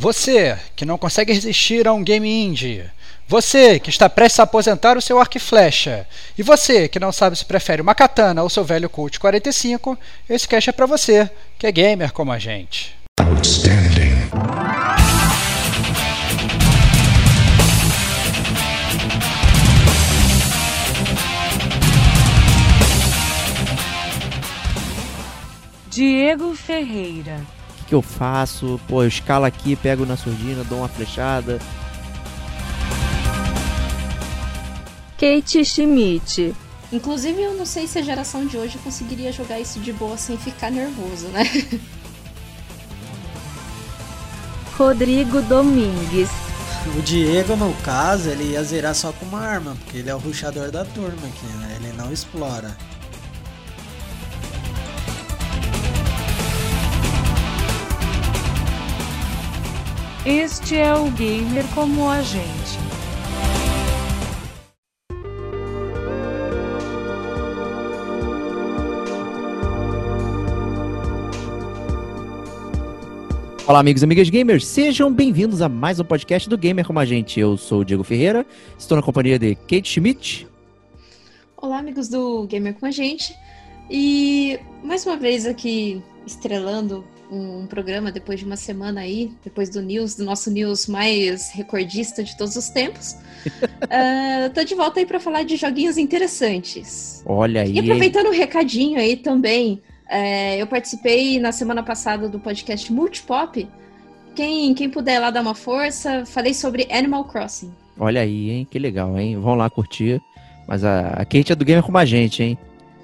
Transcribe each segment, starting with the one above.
Você que não consegue resistir a um game indie. Você que está prestes a aposentar o seu arco e flecha. E você que não sabe se prefere uma katana ou seu velho Colt 45, esse cast é para você, que é gamer como a gente. Outstanding. Diego Ferreira que eu faço? Pô, eu escalo aqui, pego na surdina, dou uma flechada. Kate Schmidt. Inclusive, eu não sei se a geração de hoje conseguiria jogar isso de boa sem ficar nervoso, né? Rodrigo Domingues. O Diego, no caso, ele ia zerar só com uma arma, porque ele é o ruxador da turma aqui, né? Ele não explora. Este é o gamer como a gente. Olá, amigos e amigas gamers, sejam bem-vindos a mais um podcast do Gamer como a gente. Eu sou o Diego Ferreira, estou na companhia de Kate Schmidt. Olá, amigos do Gamer com a gente. E mais uma vez aqui estrelando um, programa depois de uma semana aí, depois do news, do nosso news mais recordista de todos os tempos. uh, tô de volta aí para falar de joguinhos interessantes. Olha aí. E aproveitando o recadinho aí também, é, eu participei na semana passada do podcast Multipop. Quem, quem puder lá dar uma força, falei sobre Animal Crossing. Olha aí, hein? Que legal, hein? Vão lá curtir. Mas a, a Kate é do game como a gente, hein?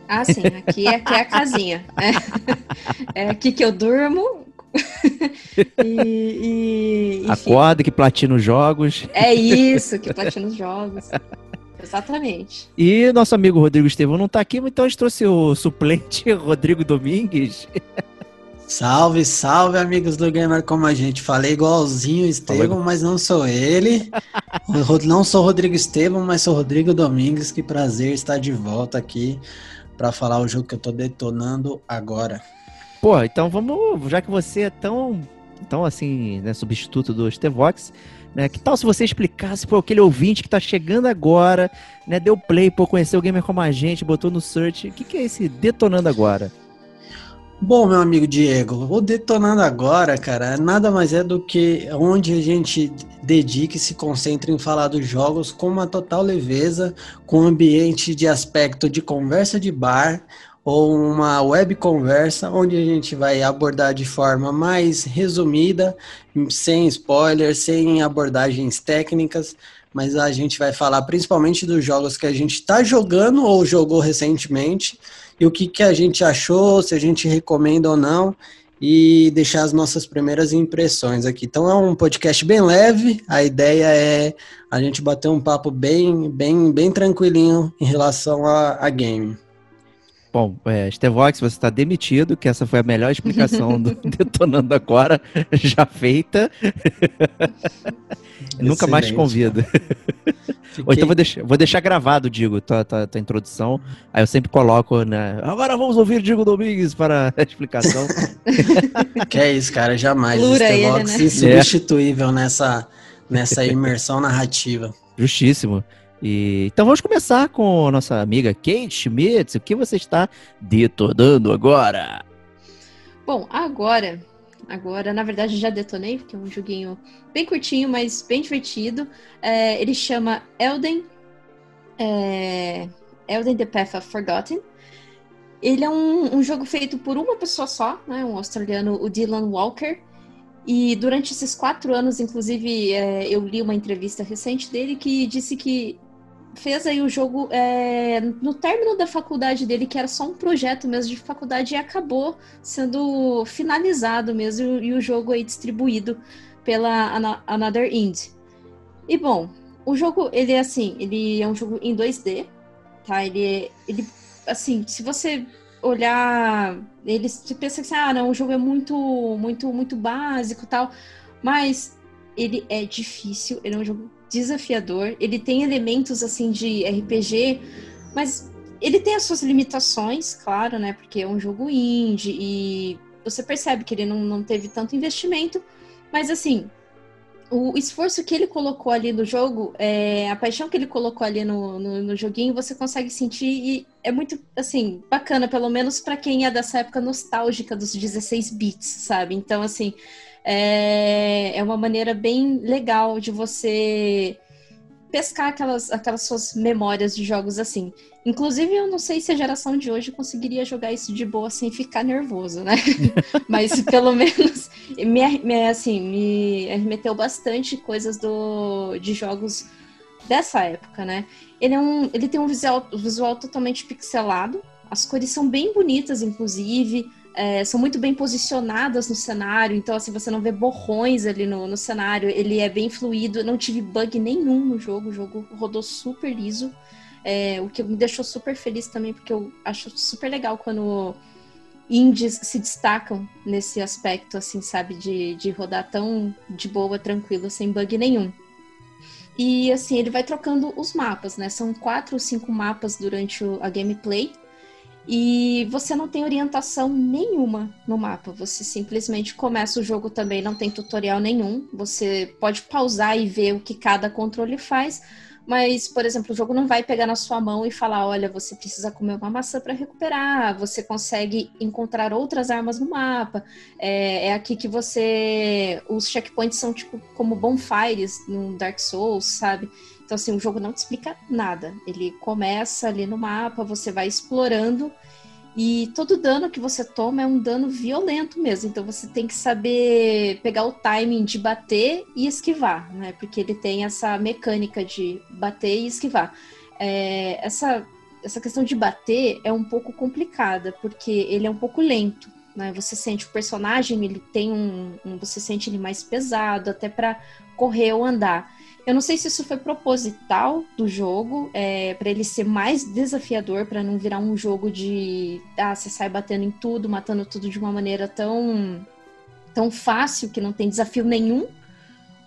Ah, sim, aqui, aqui é a casinha. É, é aqui que eu durmo. e, e, Acorda que platina os jogos. É isso, que platina os jogos. Exatamente. E nosso amigo Rodrigo Estevão não está aqui, então a gente trouxe o suplente Rodrigo Domingues. Salve, salve, amigos do Gamer Como a gente. Falei igualzinho Estevão, mas não sou ele. não sou Rodrigo Estevão, mas sou Rodrigo Domingues. Que prazer estar de volta aqui para falar o jogo que eu tô detonando agora. Pô, então vamos, já que você é tão, tão assim, né, substituto do Stevox, né, que tal se você explicasse para aquele ouvinte que tá chegando agora, né, deu play, pô, conheceu o gamer como a gente, botou no search, o que, que é esse detonando agora? Bom, meu amigo Diego, o Detonando Agora, cara, nada mais é do que onde a gente dedica e se concentra em falar dos jogos com uma total leveza, com um ambiente de aspecto de conversa de bar ou uma web conversa, onde a gente vai abordar de forma mais resumida, sem spoilers, sem abordagens técnicas, mas a gente vai falar principalmente dos jogos que a gente está jogando ou jogou recentemente e o que, que a gente achou, se a gente recomenda ou não, e deixar as nossas primeiras impressões aqui. Então é um podcast bem leve, a ideia é a gente bater um papo bem, bem, bem tranquilinho em relação a, a game. Bom, é, Stevox, você está demitido, que essa foi a melhor explicação do Detonando Agora, já feita. Nunca mais te convido. Fiquei... Ou então vou deixar, vou deixar gravado, digo, tua, tua, tua, introdução. Aí eu sempre coloco, né? Agora vamos ouvir Diego Domingues para a explicação. que é isso, cara, jamais. Lura Stevox ele, né? insubstituível é. nessa, nessa imersão narrativa. Justíssimo. E, então vamos começar com nossa amiga Kate Schmitz. O que você está detonando agora? Bom, agora, agora, na verdade já detonei, porque é um joguinho bem curtinho, mas bem divertido. É, ele chama Elden, é, Elden The Path of Forgotten. Ele é um, um, jogo feito por uma pessoa só, né, um australiano, o Dylan Walker. E durante esses quatro anos, inclusive, é, eu li uma entrevista recente dele que disse que fez aí o jogo é, no término da faculdade dele, que era só um projeto mesmo de faculdade, e acabou sendo finalizado mesmo e o jogo aí distribuído pela Another Indie. E bom, o jogo, ele é assim, ele é um jogo em 2D, tá? Ele, ele assim, se você olhar, ele você pensa que ah, não, o jogo é muito, muito, muito básico, tal, mas ele é difícil, ele é um jogo desafiador. Ele tem elementos assim de RPG, mas ele tem as suas limitações, claro, né? Porque é um jogo indie e você percebe que ele não, não teve tanto investimento. Mas assim, o esforço que ele colocou ali no jogo, é, a paixão que ele colocou ali no, no, no, joguinho, você consegue sentir e é muito, assim, bacana, pelo menos para quem é dessa época nostálgica dos 16 bits, sabe? Então, assim, é, é uma maneira bem legal de você pescar aquelas, aquelas suas memórias de jogos assim. Inclusive, eu não sei se a geração de hoje conseguiria jogar isso de boa sem ficar nervoso, né? Mas pelo menos me, me, assim, me remeteu bastante coisas do, de jogos dessa época, né? Ele, é um, ele tem um visual, visual totalmente pixelado, as cores são bem bonitas, inclusive é, são muito bem posicionadas no cenário, então assim, você não vê borrões ali no, no cenário, ele é bem fluido, não tive bug nenhum no jogo, o jogo rodou super liso, é, o que me deixou super feliz também, porque eu acho super legal quando indies se destacam nesse aspecto, assim, sabe, de, de rodar tão de boa, tranquilo, sem bug nenhum. E assim, ele vai trocando os mapas, né? São quatro ou cinco mapas durante a gameplay. E você não tem orientação nenhuma no mapa. Você simplesmente começa o jogo também, não tem tutorial nenhum. Você pode pausar e ver o que cada controle faz. Mas, por exemplo, o jogo não vai pegar na sua mão e falar: olha, você precisa comer uma maçã para recuperar. Você consegue encontrar outras armas no mapa. É, é, aqui que você. Os checkpoints são tipo como bonfires no Dark Souls, sabe? Então, assim, o jogo não te explica nada. Ele começa ali no mapa, você vai explorando e todo dano que você toma é um dano violento mesmo. Então você tem que saber pegar o timing de bater e esquivar, né? Porque ele tem essa mecânica de bater e esquivar. É, essa, essa questão de bater é um pouco complicada, porque ele é um pouco lento. Né? Você sente o personagem, ele tem um, um você sente ele mais pesado, até para correr ou andar. Eu não sei se isso foi proposital do jogo, é, para ele ser mais desafiador, para não virar um jogo de. Ah, você sai batendo em tudo, matando tudo de uma maneira tão, tão fácil que não tem desafio nenhum,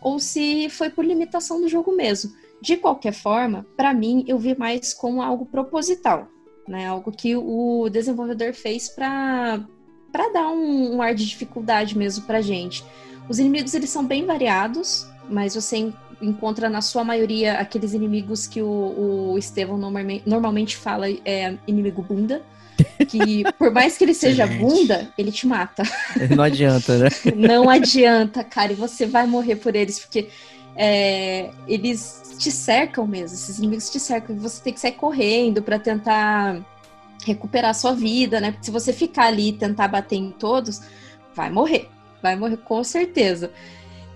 ou se foi por limitação do jogo mesmo. De qualquer forma, para mim, eu vi mais como algo proposital, né? Algo que o desenvolvedor fez para dar um, um ar de dificuldade mesmo para gente. Os inimigos eles são bem variados, mas você encontra na sua maioria aqueles inimigos que o, o Estevão normalmente, normalmente fala é inimigo bunda. Que por mais que ele seja bunda, ele te mata. Não adianta, né? Não adianta, cara, e você vai morrer por eles, porque é, eles te cercam mesmo, esses inimigos te cercam, e você tem que sair correndo para tentar recuperar a sua vida, né? Porque se você ficar ali e tentar bater em todos, vai morrer. Vai morrer com certeza.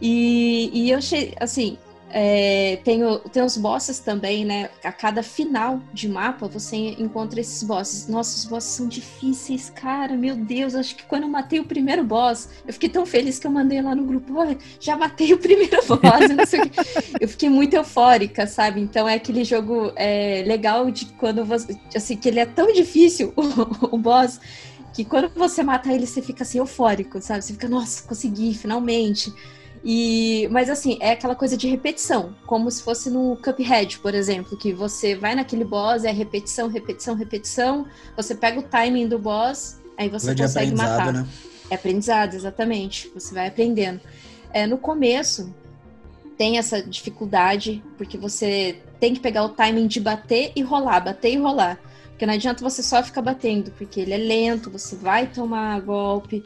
E, e eu achei, assim, é, tem, o, tem os bosses também, né? A cada final de mapa você encontra esses bosses. Nossa, os bosses são difíceis, cara. Meu Deus, acho que quando eu matei o primeiro boss, eu fiquei tão feliz que eu mandei lá no grupo: Olha, já matei o primeiro boss. Eu fiquei muito eufórica, sabe? Então é aquele jogo é, legal de quando você. Assim, que ele é tão difícil, o, o boss que quando você mata ele, você fica assim eufórico, sabe? Você fica, nossa, consegui, finalmente. E, mas assim, é aquela coisa de repetição, como se fosse no Cuphead, por exemplo, que você vai naquele boss, é repetição, repetição, repetição, você pega o timing do boss, aí você consegue matar. Né? É aprendizado, exatamente. Você vai aprendendo. É, no começo, tem essa dificuldade, porque você tem que pegar o timing de bater e rolar, bater e rolar. Porque não adianta você só ficar batendo, porque ele é lento, você vai tomar golpe,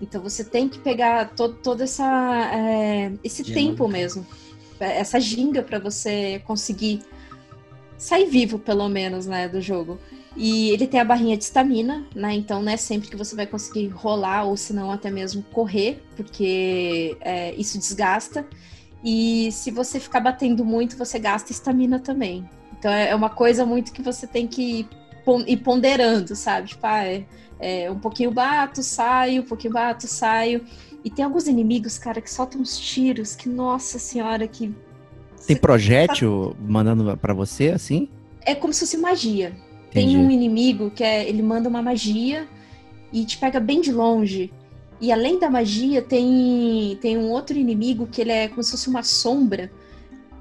então você tem que pegar todo, todo essa, é, esse tempo mesmo, essa ginga para você conseguir sair vivo, pelo menos, né, do jogo. E ele tem a barrinha de estamina, né? Então não é sempre que você vai conseguir rolar ou se não até mesmo correr, porque é, isso desgasta. E se você ficar batendo muito, você gasta estamina também. Então é uma coisa muito que você tem que ir ponderando, sabe? Tipo, ah, é, é, um pouquinho bato, saio, um pouquinho bato, saio. E tem alguns inimigos, cara, que soltam uns tiros que, nossa senhora, que. Tem projétil mandando para você, assim? É como se fosse magia. Entendi. Tem um inimigo que é, ele manda uma magia e te pega bem de longe. E além da magia, tem, tem um outro inimigo que ele é como se fosse uma sombra.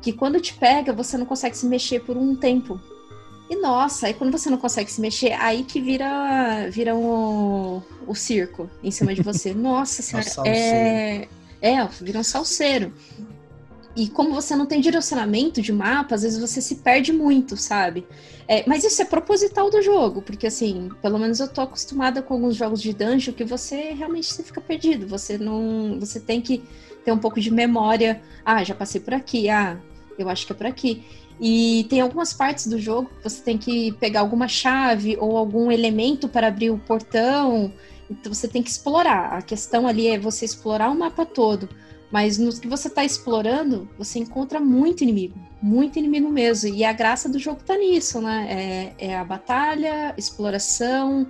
Que quando te pega, você não consegue se mexer por um tempo. E nossa, aí quando você não consegue se mexer, aí que vira, vira um, o circo em cima de você. Nossa senhora, é, é, vira um salseiro. e como você não tem direcionamento de mapa, às vezes você se perde muito, sabe? É, mas isso é proposital do jogo, porque assim, pelo menos eu tô acostumada com alguns jogos de dungeon que você realmente você fica perdido. Você não. Você tem que ter um pouco de memória. Ah, já passei por aqui, ah, eu acho que é por aqui. E tem algumas partes do jogo que você tem que pegar alguma chave ou algum elemento para abrir o portão. Então você tem que explorar. A questão ali é você explorar o mapa todo. Mas nos que você está explorando, você encontra muito inimigo, muito inimigo mesmo. E a graça do jogo está nisso, né? É, é, a batalha, exploração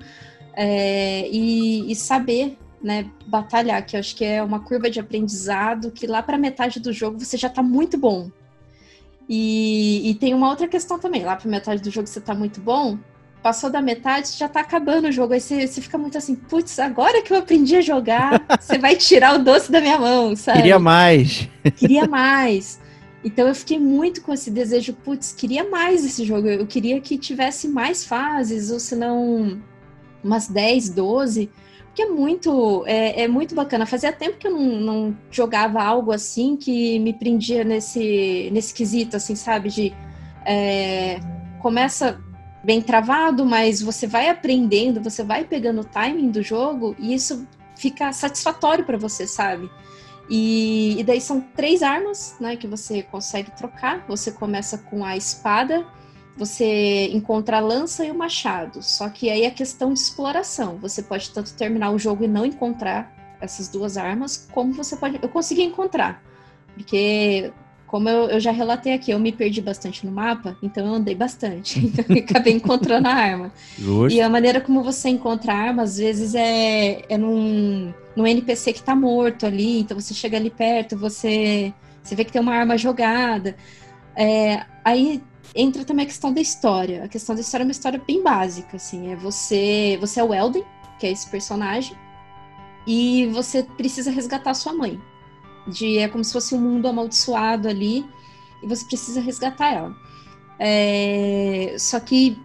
é, e, e, saber, né? Batalhar, que eu acho que é uma curva de aprendizado que lá para metade do jogo você já está muito bom. E, e, tem uma outra questão também. Lá para metade do jogo você está muito bom, passou da metade, já tá acabando o jogo. Aí você, você fica muito assim, putz, agora que eu aprendi a jogar, você vai tirar o doce da minha mão, sabe? Queria mais. Queria mais. Então eu fiquei muito com esse desejo, putz, queria mais esse jogo. Eu queria que tivesse mais fases, ou se não umas 10, 12. Porque é muito, é, é, muito bacana. Fazia tempo que eu não, não jogava algo assim que me prendia nesse, nesse quesito, assim, sabe? De é, começa bem travado, mas você vai aprendendo, você vai pegando o timing do jogo e isso fica satisfatório para você, sabe? E, e, daí são três armas, né, que você consegue trocar. Você começa com a espada, você encontra a lança e o machado. Só que aí é questão de exploração. Você pode tanto terminar o jogo e não encontrar essas duas armas, como você pode. Eu consegui encontrar, porque como eu, eu, já relatei aqui, eu me perdi bastante no mapa, então eu andei bastante. Então eu acabei encontrando a arma. Justo. E a maneira como você encontra a arma, às vezes, é, é num, num NPC que tá morto ali. Então você chega ali perto, você, você vê que tem uma arma jogada. É, aí entra também a questão da história. A questão da história é uma história bem básica, assim. É você, você é o Elden, que é esse personagem, e você precisa resgatar sua mãe de é como se fosse um mundo amaldiçoado ali e você precisa resgatar ela. É, só que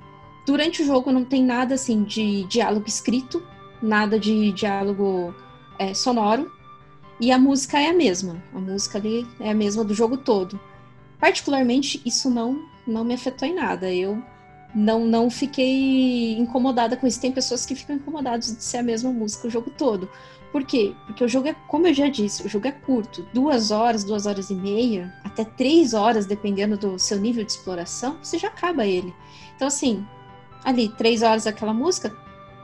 durante o jogo não tem nada assim de diálogo escrito, nada de diálogo é, sonoro e a música é a mesma. A música ali é a mesma do jogo todo. Particularmente isso não não me afetou em nada. Eu não não fiquei incomodada com isso. Tem pessoas que ficam incomodadas de ser a mesma música o jogo todo. Por quê? Porque o jogo é, como eu já disse, o jogo é curto. Duas horas, duas horas e meia, até três horas, dependendo do seu nível de exploração, você já acaba ele. Então, assim, ali, três horas aquela música,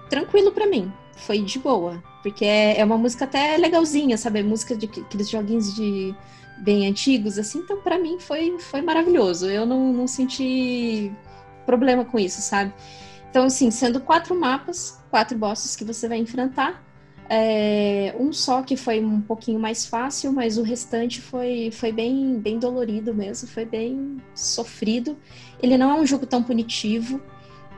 tranquilo para mim. Foi de boa. Porque é, é uma música até legalzinha, sabe? Música de aqueles joguinhos de bem antigos, assim. Então, para mim, foi, foi maravilhoso. Eu não, não senti problema com isso, sabe? Então, assim, sendo quatro mapas, quatro bosses que você vai enfrentar, é, um só que foi um pouquinho mais fácil, mas o restante foi, foi bem, bem dolorido mesmo, foi bem sofrido. Ele não é um jogo tão punitivo.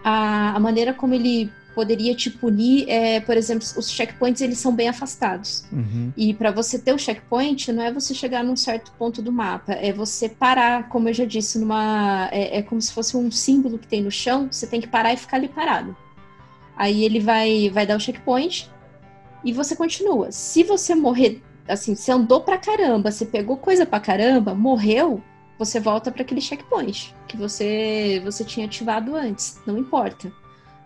A, a maneira como ele poderia te punir é, por exemplo, os checkpoints eles são bem afastados. Uhum. E para você ter o checkpoint, não é você chegar num certo ponto do mapa, é você parar, como eu já disse, numa é, é como se fosse um símbolo que tem no chão, você tem que parar e ficar ali parado. Aí ele vai, vai dar o checkpoint, e você continua. Se você morrer, assim, você andou pra caramba, você pegou coisa pra caramba, morreu, você volta para aquele checkpoint que você você tinha ativado antes, não importa.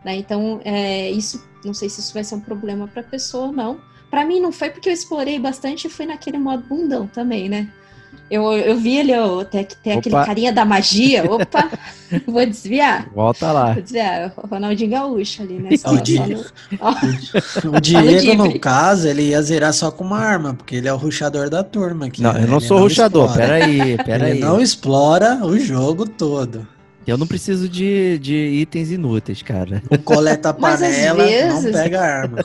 Né? Então, é, isso, não sei se isso vai ser um problema para a pessoa ou não. Para mim não foi porque eu explorei bastante e fui naquele modo bundão também, né? Eu, eu vi ele, ó, tem, tem aquele carinha da magia. Opa, vou desviar. Volta lá. Vou desviar. O Ronaldinho Gaúcho ali, né? Só, o, Di... no... o, Diego, no caso, ele ia zerar só com uma arma, porque ele é o ruxador da turma aqui. Não, né? eu não ele sou não ruxador, peraí, peraí. Ele não explora o jogo todo. Eu não preciso de, de itens inúteis, cara. O coleta panela, vezes, não pega arma.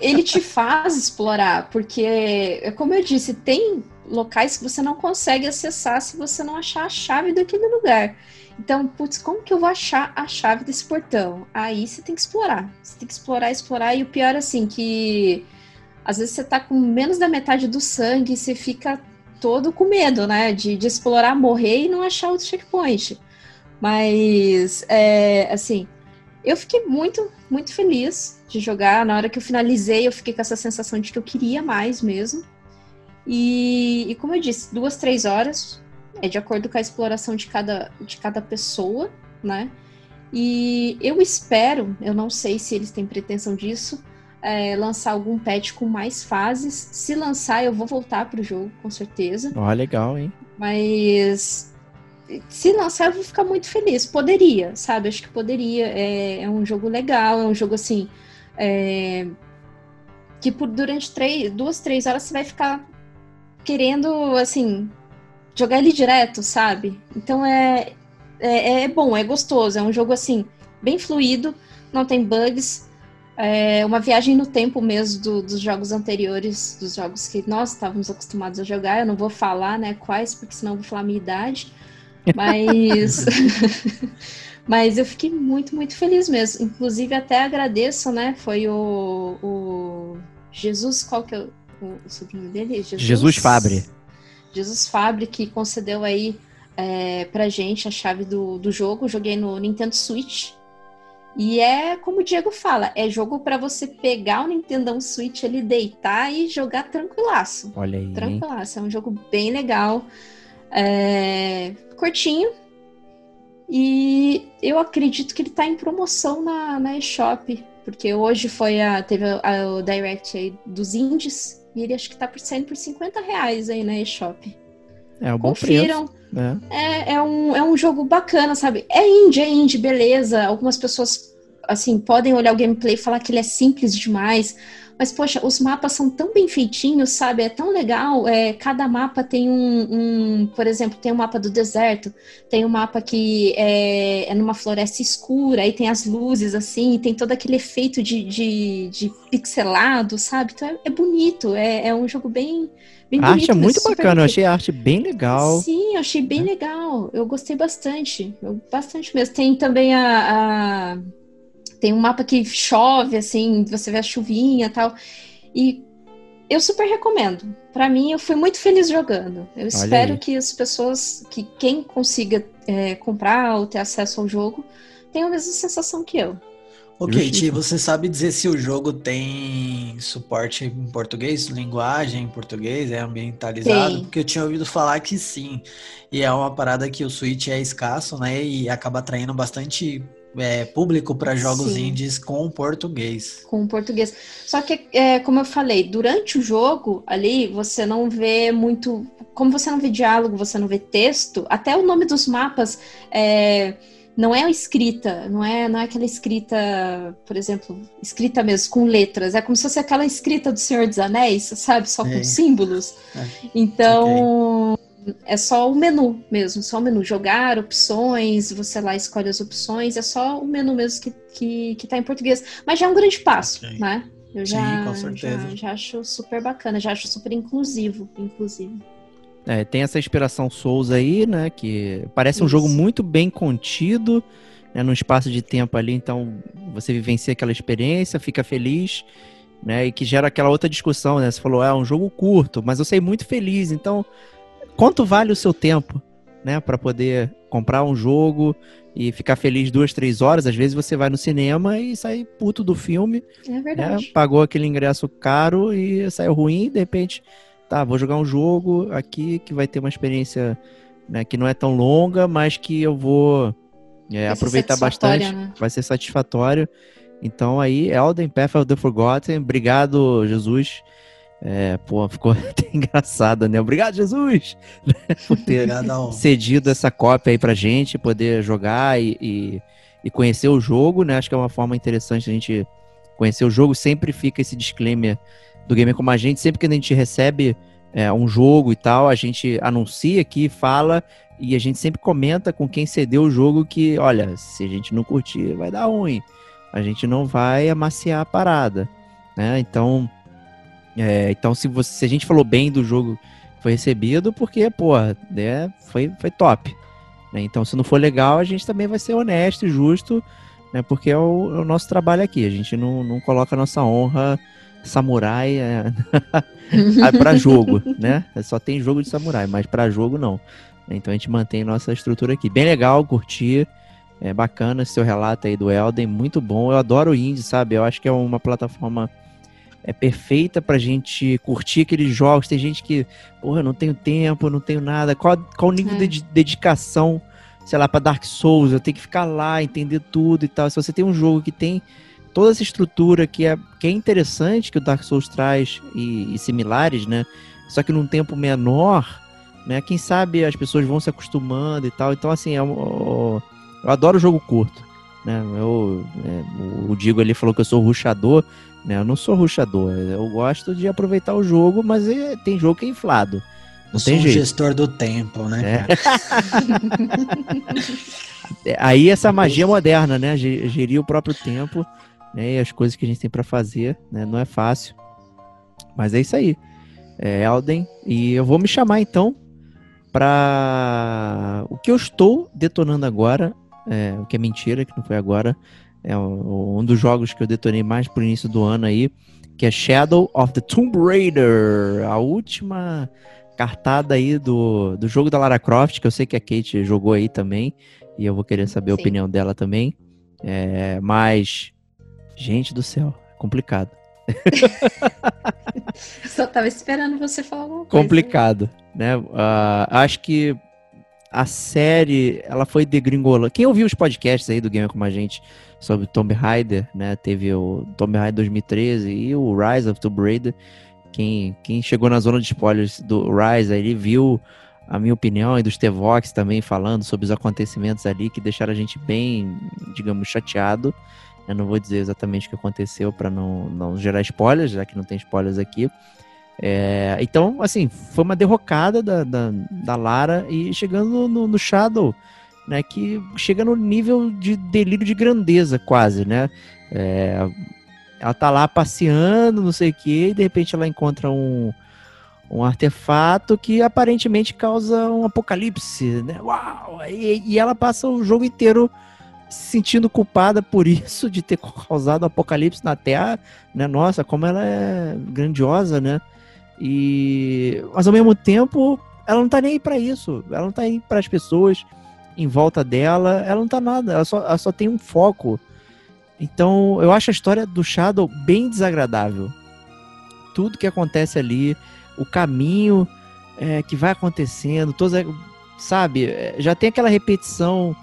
Ele te faz explorar, porque, como eu disse, tem locais que você não consegue acessar se você não achar a chave daquele lugar. Então, putz, como que eu vou achar a chave desse portão? Aí você tem que explorar. Você tem que explorar, explorar. E o pior, assim, que às vezes você tá com menos da metade do sangue e você fica todo com medo, né? De, de explorar, morrer e não achar outro checkpoint. Mas, é, assim, eu fiquei muito, muito feliz de jogar. Na hora que eu finalizei, eu fiquei com essa sensação de que eu queria mais mesmo. E, e, como eu disse, duas, três horas é de acordo com a exploração de cada, de cada pessoa, né? E eu espero, eu não sei se eles têm pretensão disso, é, lançar algum patch com mais fases. Se lançar, eu vou voltar pro jogo, com certeza. Ó, legal, hein? Mas se lançar, eu vou ficar muito feliz. Poderia, sabe? Acho que poderia. É, é um jogo legal, é um jogo assim. É, que por durante três, duas, três horas você vai ficar querendo, assim, jogar ele direto, sabe? Então é, é, é bom, é gostoso. É um jogo, assim, bem fluido, não tem bugs. É uma viagem no tempo mesmo do, dos jogos anteriores, dos jogos que nós estávamos acostumados a jogar. Eu não vou falar, né, quais, porque senão eu vou falar a minha idade. Mas. Mas eu fiquei muito, muito feliz mesmo. Inclusive, até agradeço, né? Foi o, o Jesus, qual que é o, o sobrinho dele? Jesus, Jesus Fabre. Jesus Fabre, que concedeu aí é, pra gente a chave do, do jogo. Joguei no Nintendo Switch. E é como o Diego fala, é jogo para você pegar o Nintendo Switch ali, deitar e jogar tranquilaço. Olha aí. Tranquilaço. É um jogo bem legal. É, curtinho. E eu acredito que ele está em promoção na, na eShop. Porque hoje foi a, teve a, a, o direct aí dos indies. E ele acho que está por, saindo por 50 reais aí na eShop. É um bom Confiram. preço. Né? É, é, um, é um jogo bacana, sabe? É indie, é indie, beleza. Algumas pessoas, assim, podem olhar o gameplay e falar que ele é simples demais. Mas, poxa, os mapas são tão bem feitinhos, sabe? É tão legal. É, cada mapa tem um, um, Por exemplo, tem um mapa do deserto, tem um mapa que é, é numa floresta escura, aí tem as luzes, assim, tem todo aquele efeito de, de, de pixelado, sabe? Então é, é bonito, é, é um jogo bem. Bem a arte é muito bacana, eu achei a arte bem legal. Sim, eu achei bem é. legal. Eu gostei bastante. Eu, bastante mesmo. Tem também a, a tem um mapa que chove, assim, você vê a chuvinha e tal. E eu super recomendo. Para mim, eu fui muito feliz jogando. Eu Olha espero aí. que as pessoas, que quem consiga é, comprar ou ter acesso ao jogo, tenha a mesma sensação que eu. Ok, Ti, você sabe dizer se o jogo tem suporte em português, linguagem em português, é ambientalizado? Tem. Porque eu tinha ouvido falar que sim. E é uma parada que o Switch é escasso, né? E acaba atraindo bastante é, público para jogos Sim. indies com português. Com português. Só que, é, como eu falei, durante o jogo ali você não vê muito. Como você não vê diálogo, você não vê texto, até o nome dos mapas é, não é escrita, não é, não é aquela escrita, por exemplo, escrita mesmo, com letras. É como se fosse aquela escrita do Senhor dos Anéis, sabe? Só com símbolos. É. Então. Okay é só o menu mesmo, só o menu. Jogar, opções, você lá escolhe as opções, é só o menu mesmo que, que, que tá em português. Mas já é um grande passo, okay. né? Eu já, Sim, com certeza. Já, já, acho super bacana, já acho super inclusivo, inclusive. É, tem essa inspiração Souls aí, né? Que parece Isso. um jogo muito bem contido, né, num espaço de tempo ali, então você vivencia aquela experiência, fica feliz, né? E que gera aquela outra discussão, né? Você falou, é um jogo curto, mas eu sei muito feliz, então quanto vale o seu tempo, né, para poder comprar um jogo e ficar feliz duas, três horas. Às vezes você vai no cinema e sai puto do filme. É né, verdade. Né, pagou aquele ingresso caro e saiu ruim. De repente, tá, vou jogar um jogo aqui que vai ter uma experiência né, que não é tão longa, mas que eu vou é, aproveitar bastante. Né? Vai ser satisfatório. Então aí, Elden Path of the Forgotten. Obrigado, Jesus. É, pô, ficou até engraçado, né? Obrigado, Jesus! Por ter Obrigadão. cedido essa cópia aí pra gente, poder jogar e, e, e, conhecer o jogo, né? Acho que é uma forma interessante a gente conhecer o jogo. Sempre fica esse disclaimer do Gamer Como a gente, sempre que a gente recebe é, um jogo e tal, a gente anuncia aqui, fala e a gente sempre comenta com quem cedeu o jogo que, olha, se a gente não curtir, vai dar ruim. A gente não vai amaciar a parada, né? Então é, então, se, você, se a gente falou bem do jogo foi recebido, porque, pô, né, foi, foi top. Né? Então, se não for legal, a gente também vai ser honesto e justo, né, porque é o, é o nosso trabalho aqui. A gente não, não coloca a nossa honra samurai é, para jogo, né? Só tem jogo de samurai, mas para jogo não. Então a gente mantém nossa estrutura aqui. Bem legal, curtir. É bacana seu relato aí do Elden, muito bom. Eu adoro o indie, sabe? Eu acho que é uma plataforma é perfeita pra gente curtir aqueles jogos. Tem gente que, porra, não tenho tempo, não tenho nada. Qual, qual o nível É. de dedicação, sei lá, pra Dark Souls? Eu tenho que ficar lá, entender tudo e tal. Se você tem um jogo que tem toda essa estrutura que é, que é interessante, que o Dark Souls traz e, e similares, né? Só que num tempo menor, né? Quem sabe as pessoas vão se acostumando e tal. Então, assim, é um- eu adoro jogo curto. Né? Eu, é, o Digo ali falou que eu sou ruxador. Né? Eu não sou ruxador. Eu gosto de aproveitar o jogo, mas é- tem jogo que é inflado. Não Eu sou tem um jeito. gestor do tempo, né? É. É, Aí essa magia moderna, né? Ge- Gerir o próprio tempo, né? E as coisas que a gente tem pra fazer, né? Não é fácil. Mas é isso aí. É Elden. E eu vou me chamar então pra o que eu estou detonando agora. É, o que é mentira, que não foi agora. É um dos jogos que eu detonei mais pro início do ano aí. Que é Shadow of the Tomb Raider. A última cartada aí do, do jogo da Lara Croft, que eu sei que a Kate jogou aí também. E eu vou querer saber a Sim. opinião dela também. É, mas, gente do céu, é complicado. Só tava esperando você falar alguma coisa. Complicado, né? Ah, acho que a série, ela foi degringolando. Quem ouviu os podcasts aí do Gamer Como a Gente sobre Tomb Raider, né? Teve o Tomb Raider 2013 e o Rise of Tomb Raider. Quem, quem chegou na zona de spoilers do Rise aí viu a minha opinião e dos T-Vox também falando sobre os acontecimentos ali que deixaram a gente bem, digamos, chateado. Eu não vou dizer exatamente o que aconteceu para não, não gerar spoilers, já que não tem spoilers aqui. É, então, assim, foi uma derrocada da, da, da Lara e chegando no, no Shadow, né? Que chega no nível de delírio de grandeza, quase, né? É, ela tá lá passeando, não sei o que, e de repente ela encontra um, um artefato que aparentemente causa um apocalipse, né? Uau! E, e ela passa o jogo inteiro se sentindo culpada por isso, de ter causado um apocalipse na Terra, né? Nossa, como ela é grandiosa, né? E mas ao mesmo tempo, ela não tá nem aí pra isso. Ela não tá aí para as pessoas em volta dela, ela não tá nada, ela só, ela só tem um foco. Então, eu acho a história do Shadow bem desagradável. Tudo que acontece ali, o caminho é, que vai acontecendo, todas, sabe, é, já tem aquela repetição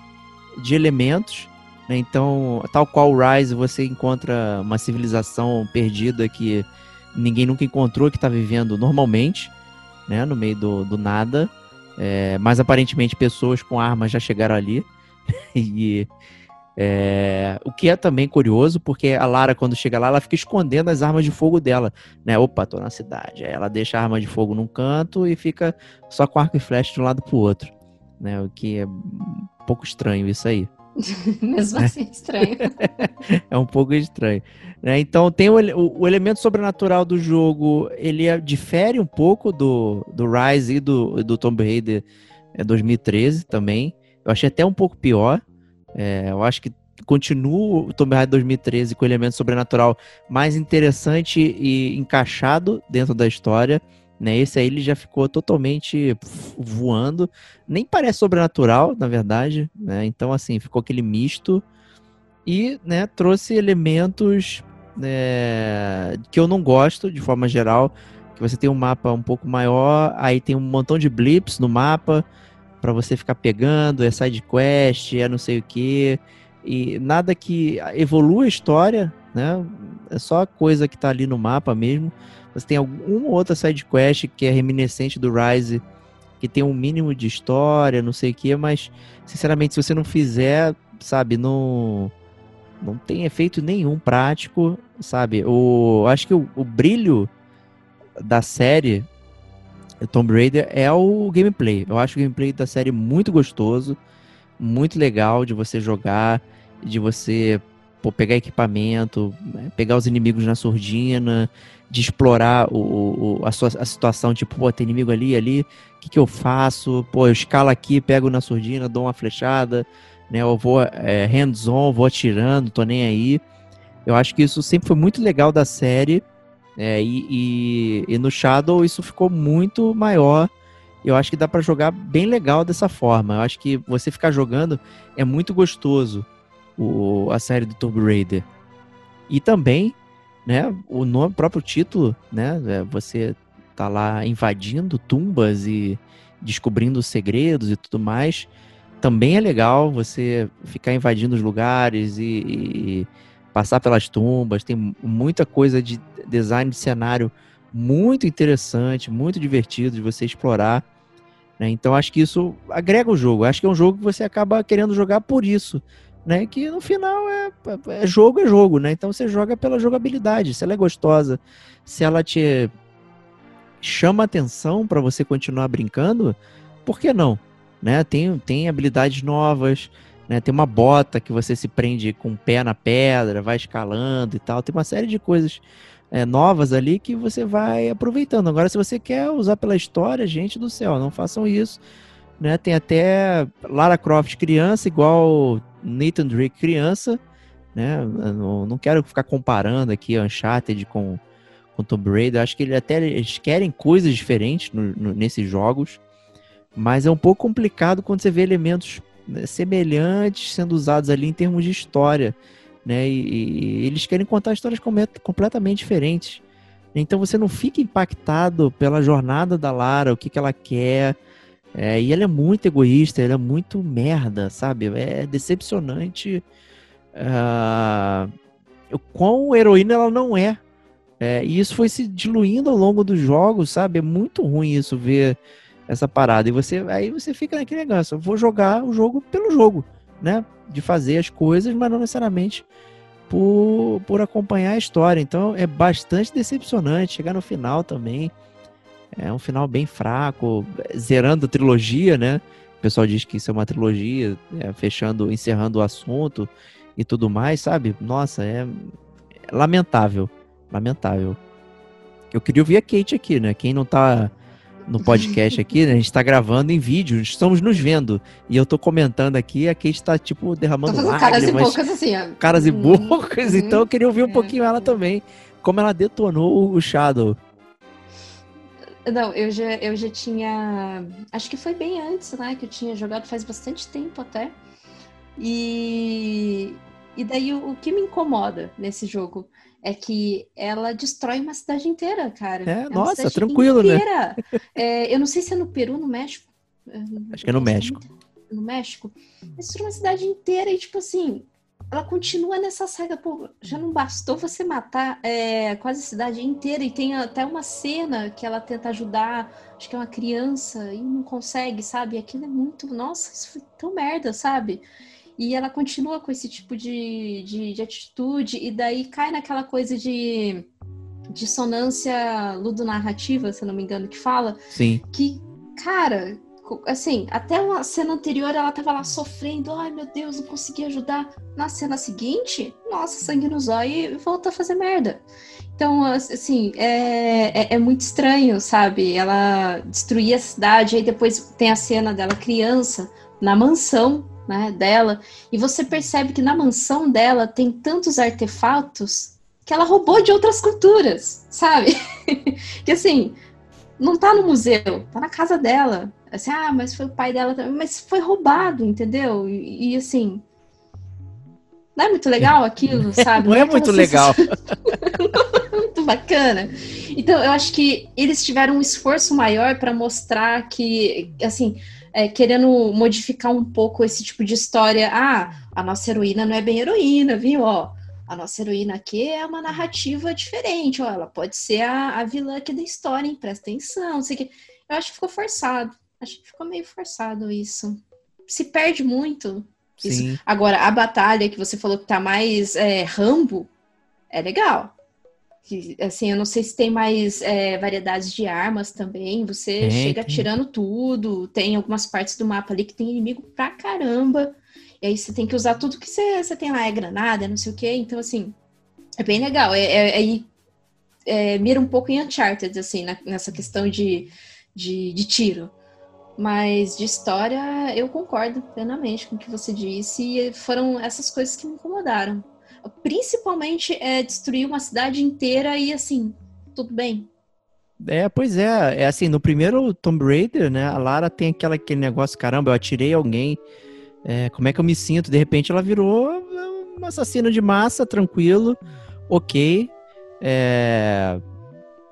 de elementos, né? Então, tal qual o Rise, você encontra uma civilização perdida que ninguém nunca encontrou, que está vivendo normalmente, né? No meio do, do nada. É, mas aparentemente pessoas com armas já chegaram ali. e é, o que é também curioso, porque a Lara, quando chega lá, ela fica escondendo as armas de fogo dela, né? Opa, tô na cidade. Aí ela deixa a arma de fogo num canto e fica só com arco e flecha de um lado pro outro, né? O que é um pouco estranho isso aí. Mesmo assim, é estranho. é um pouco estranho. Né? Então tem o, o- o elemento sobrenatural do jogo, ele é- difere um pouco do, do Rise e do, do Tomb Raider é, 2013 também. Eu achei até um pouco pior. É, eu acho que continua o Tomb Raider 2013 com o elemento sobrenatural mais interessante e encaixado dentro da história. Né? Esse aí ele já ficou totalmente voando. Nem parece sobrenatural, na verdade. Né? Então, assim, ficou aquele misto e né, trouxe elementos né, que eu não gosto de forma geral. Que você tem um mapa um pouco maior, aí tem um montão de blips no mapa para você ficar pegando, é side quest, é não sei o que, e nada que evolua a história, né? É só coisa que tá ali no mapa mesmo. Você tem alguma outra side quest que é reminiscente do Rise, que tem um mínimo de história, não sei o que, mas sinceramente, se você não fizer, sabe, não não tem efeito nenhum prático, sabe? O acho que o, o brilho da série Tomb Raider é o gameplay. Eu acho o gameplay da série muito gostoso, muito legal de você jogar, de você pô, pegar equipamento, né, pegar os inimigos na surdina, de explorar o, o- a, sua, a situação, tipo, pô, tem inimigo ali, ali, o que, que eu faço? Pô, eu escalo aqui, pego na surdina, dou uma flechada, né? Eu vou é, hands-on, vou atirando, tô nem aí. Eu acho que isso sempre foi muito legal da série. É, e, e- e no Shadow isso ficou muito maior. Eu acho que dá pra jogar bem legal dessa forma. Eu acho que você ficar jogando é muito gostoso o, a série do Tomb Raider. E também né? O nome, próprio título, né? É, você tá lá invadindo tumbas e descobrindo segredos e tudo mais. Também é legal você ficar invadindo os lugares e, e passar pelas tumbas. Tem muita coisa de design de cenário muito interessante, muito divertido de você explorar. Né? Então acho que isso agrega o jogo. Acho que é um jogo que você acaba querendo jogar por isso. Né, que no final é, é jogo é jogo, né? Então você joga pela jogabilidade. Se ela é gostosa, se ela te chama atenção para você continuar brincando, por que não? Né? Tem, tem habilidades novas, né? tem uma bota que você se prende com o pé na pedra, vai escalando e tal. Tem uma série de coisas é, novas ali que você vai aproveitando. Agora, se você quer usar pela história, gente do céu, não façam isso. Né? Tem até Lara Croft criança, igual Nathan Drake criança. Né? Não, não quero ficar comparando aqui Uncharted com com Tomb Raider. Acho que ele até eles querem coisas diferentes no, no, nesses jogos, mas é um pouco complicado quando você vê elementos né, semelhantes sendo usados ali em termos de história, né? E, e eles querem contar histórias completamente diferentes. Então você não fica impactado pela jornada da Lara, o que, que ela quer. É, e ela é muito egoísta, ela é muito merda, sabe? É decepcionante uh, o quão heroína ela não é. É, e isso foi se diluindo ao longo dos jogos, sabe? É muito ruim isso ver essa parada. E você aí você fica naquele negócio, eu vou jogar o jogo pelo jogo, né? De fazer as coisas, mas não necessariamente por, por acompanhar a história. Então é bastante decepcionante chegar no final também. É um final bem fraco, zerando a trilogia, né? O pessoal diz que isso é uma trilogia, é, fechando, encerrando o assunto e tudo mais, sabe? Nossa, é lamentável. Lamentável. Eu queria ouvir a Kate aqui, né? Quem não tá no podcast aqui, né? A gente tá gravando em vídeo, estamos nos vendo. E eu tô comentando aqui, a Kate tá, tipo, derramando lágrimas. caras e bocas assim, ó. Caras e uhum. bocas, uhum. então eu queria ouvir um é. pouquinho ela também. Como ela detonou o Shadow. Não, eu já, eu já tinha. Acho que foi bem antes, né? Que eu tinha jogado faz bastante tempo até. E, e daí o, o que me incomoda nesse jogo é que ela destrói uma cidade inteira, cara. É, é nossa, tranquilo, né? inteira. né? É, eu não sei se é no Peru, no México. Acho que é no México. No México. Destrói uma cidade inteira e, tipo assim, ela continua nessa saga. Pô, já não bastou você matar é, quase a cidade inteira e tem até uma cena que ela tenta ajudar, acho que é uma criança, e não consegue, sabe? Aquilo é muito. Nossa, isso foi tão merda, sabe? E ela continua com esse tipo de, de, de atitude, e daí cai naquela coisa de dissonância ludonarrativa, se eu não me engano, que fala. Sim. Que, cara, assim, até a cena anterior ela tava lá sofrendo, ai meu Deus, não consegui ajudar. Na cena seguinte, nossa, sangue no zóio e volta a fazer merda. Então, assim, é, é, é, muito estranho, sabe? Ela destruía a cidade, aí depois tem a cena dela criança na mansão né, dela, e você percebe que na mansão dela tem tantos artefatos que ela roubou de outras culturas, sabe? que assim, não tá no museu, tá na casa dela. Assim, ah, mas foi o pai dela também, mas foi roubado, entendeu? E, e assim, não é muito legal aquilo, sabe? Não, é não é, muito legal. muito bacana. Então, eu acho que eles tiveram um esforço maior para mostrar que, assim, é, querendo modificar um pouco esse tipo de história. Ah, a nossa heroína não é bem heroína, viu? Ó, a nossa heroína aqui é uma narrativa diferente, ó, ela pode ser a, a vilã aqui da história, hein? Presta atenção, não sei o que. Eu acho que ficou forçado. Acho que ficou meio forçado isso. Se perde muito. Agora, a batalha que você falou que tá mais é, Rambo é legal. Que, assim, eu não sei se tem mais é, variedades de armas também. Você tem, chega tem. tirando tudo. Tem algumas partes do mapa ali que tem inimigo pra caramba. E aí você tem que usar tudo que você, você tem lá, é granada, não sei o quê. Então, assim, é bem legal. É, é, é, é mira um pouco em Uncharted, assim, na, nessa questão de, de, de tiro. Mas de história, eu concordo plenamente com o que você disse. E foram essas coisas que me incomodaram principalmente é destruir uma cidade inteira e assim, tudo bem. É, pois é, é assim, no primeiro Tomb Raider, né, a Lara tem aquela, aquele negócio, caramba, eu atirei alguém, é, como é que eu me sinto? De repente ela virou uma assassina de massa, tranquilo, ok, é,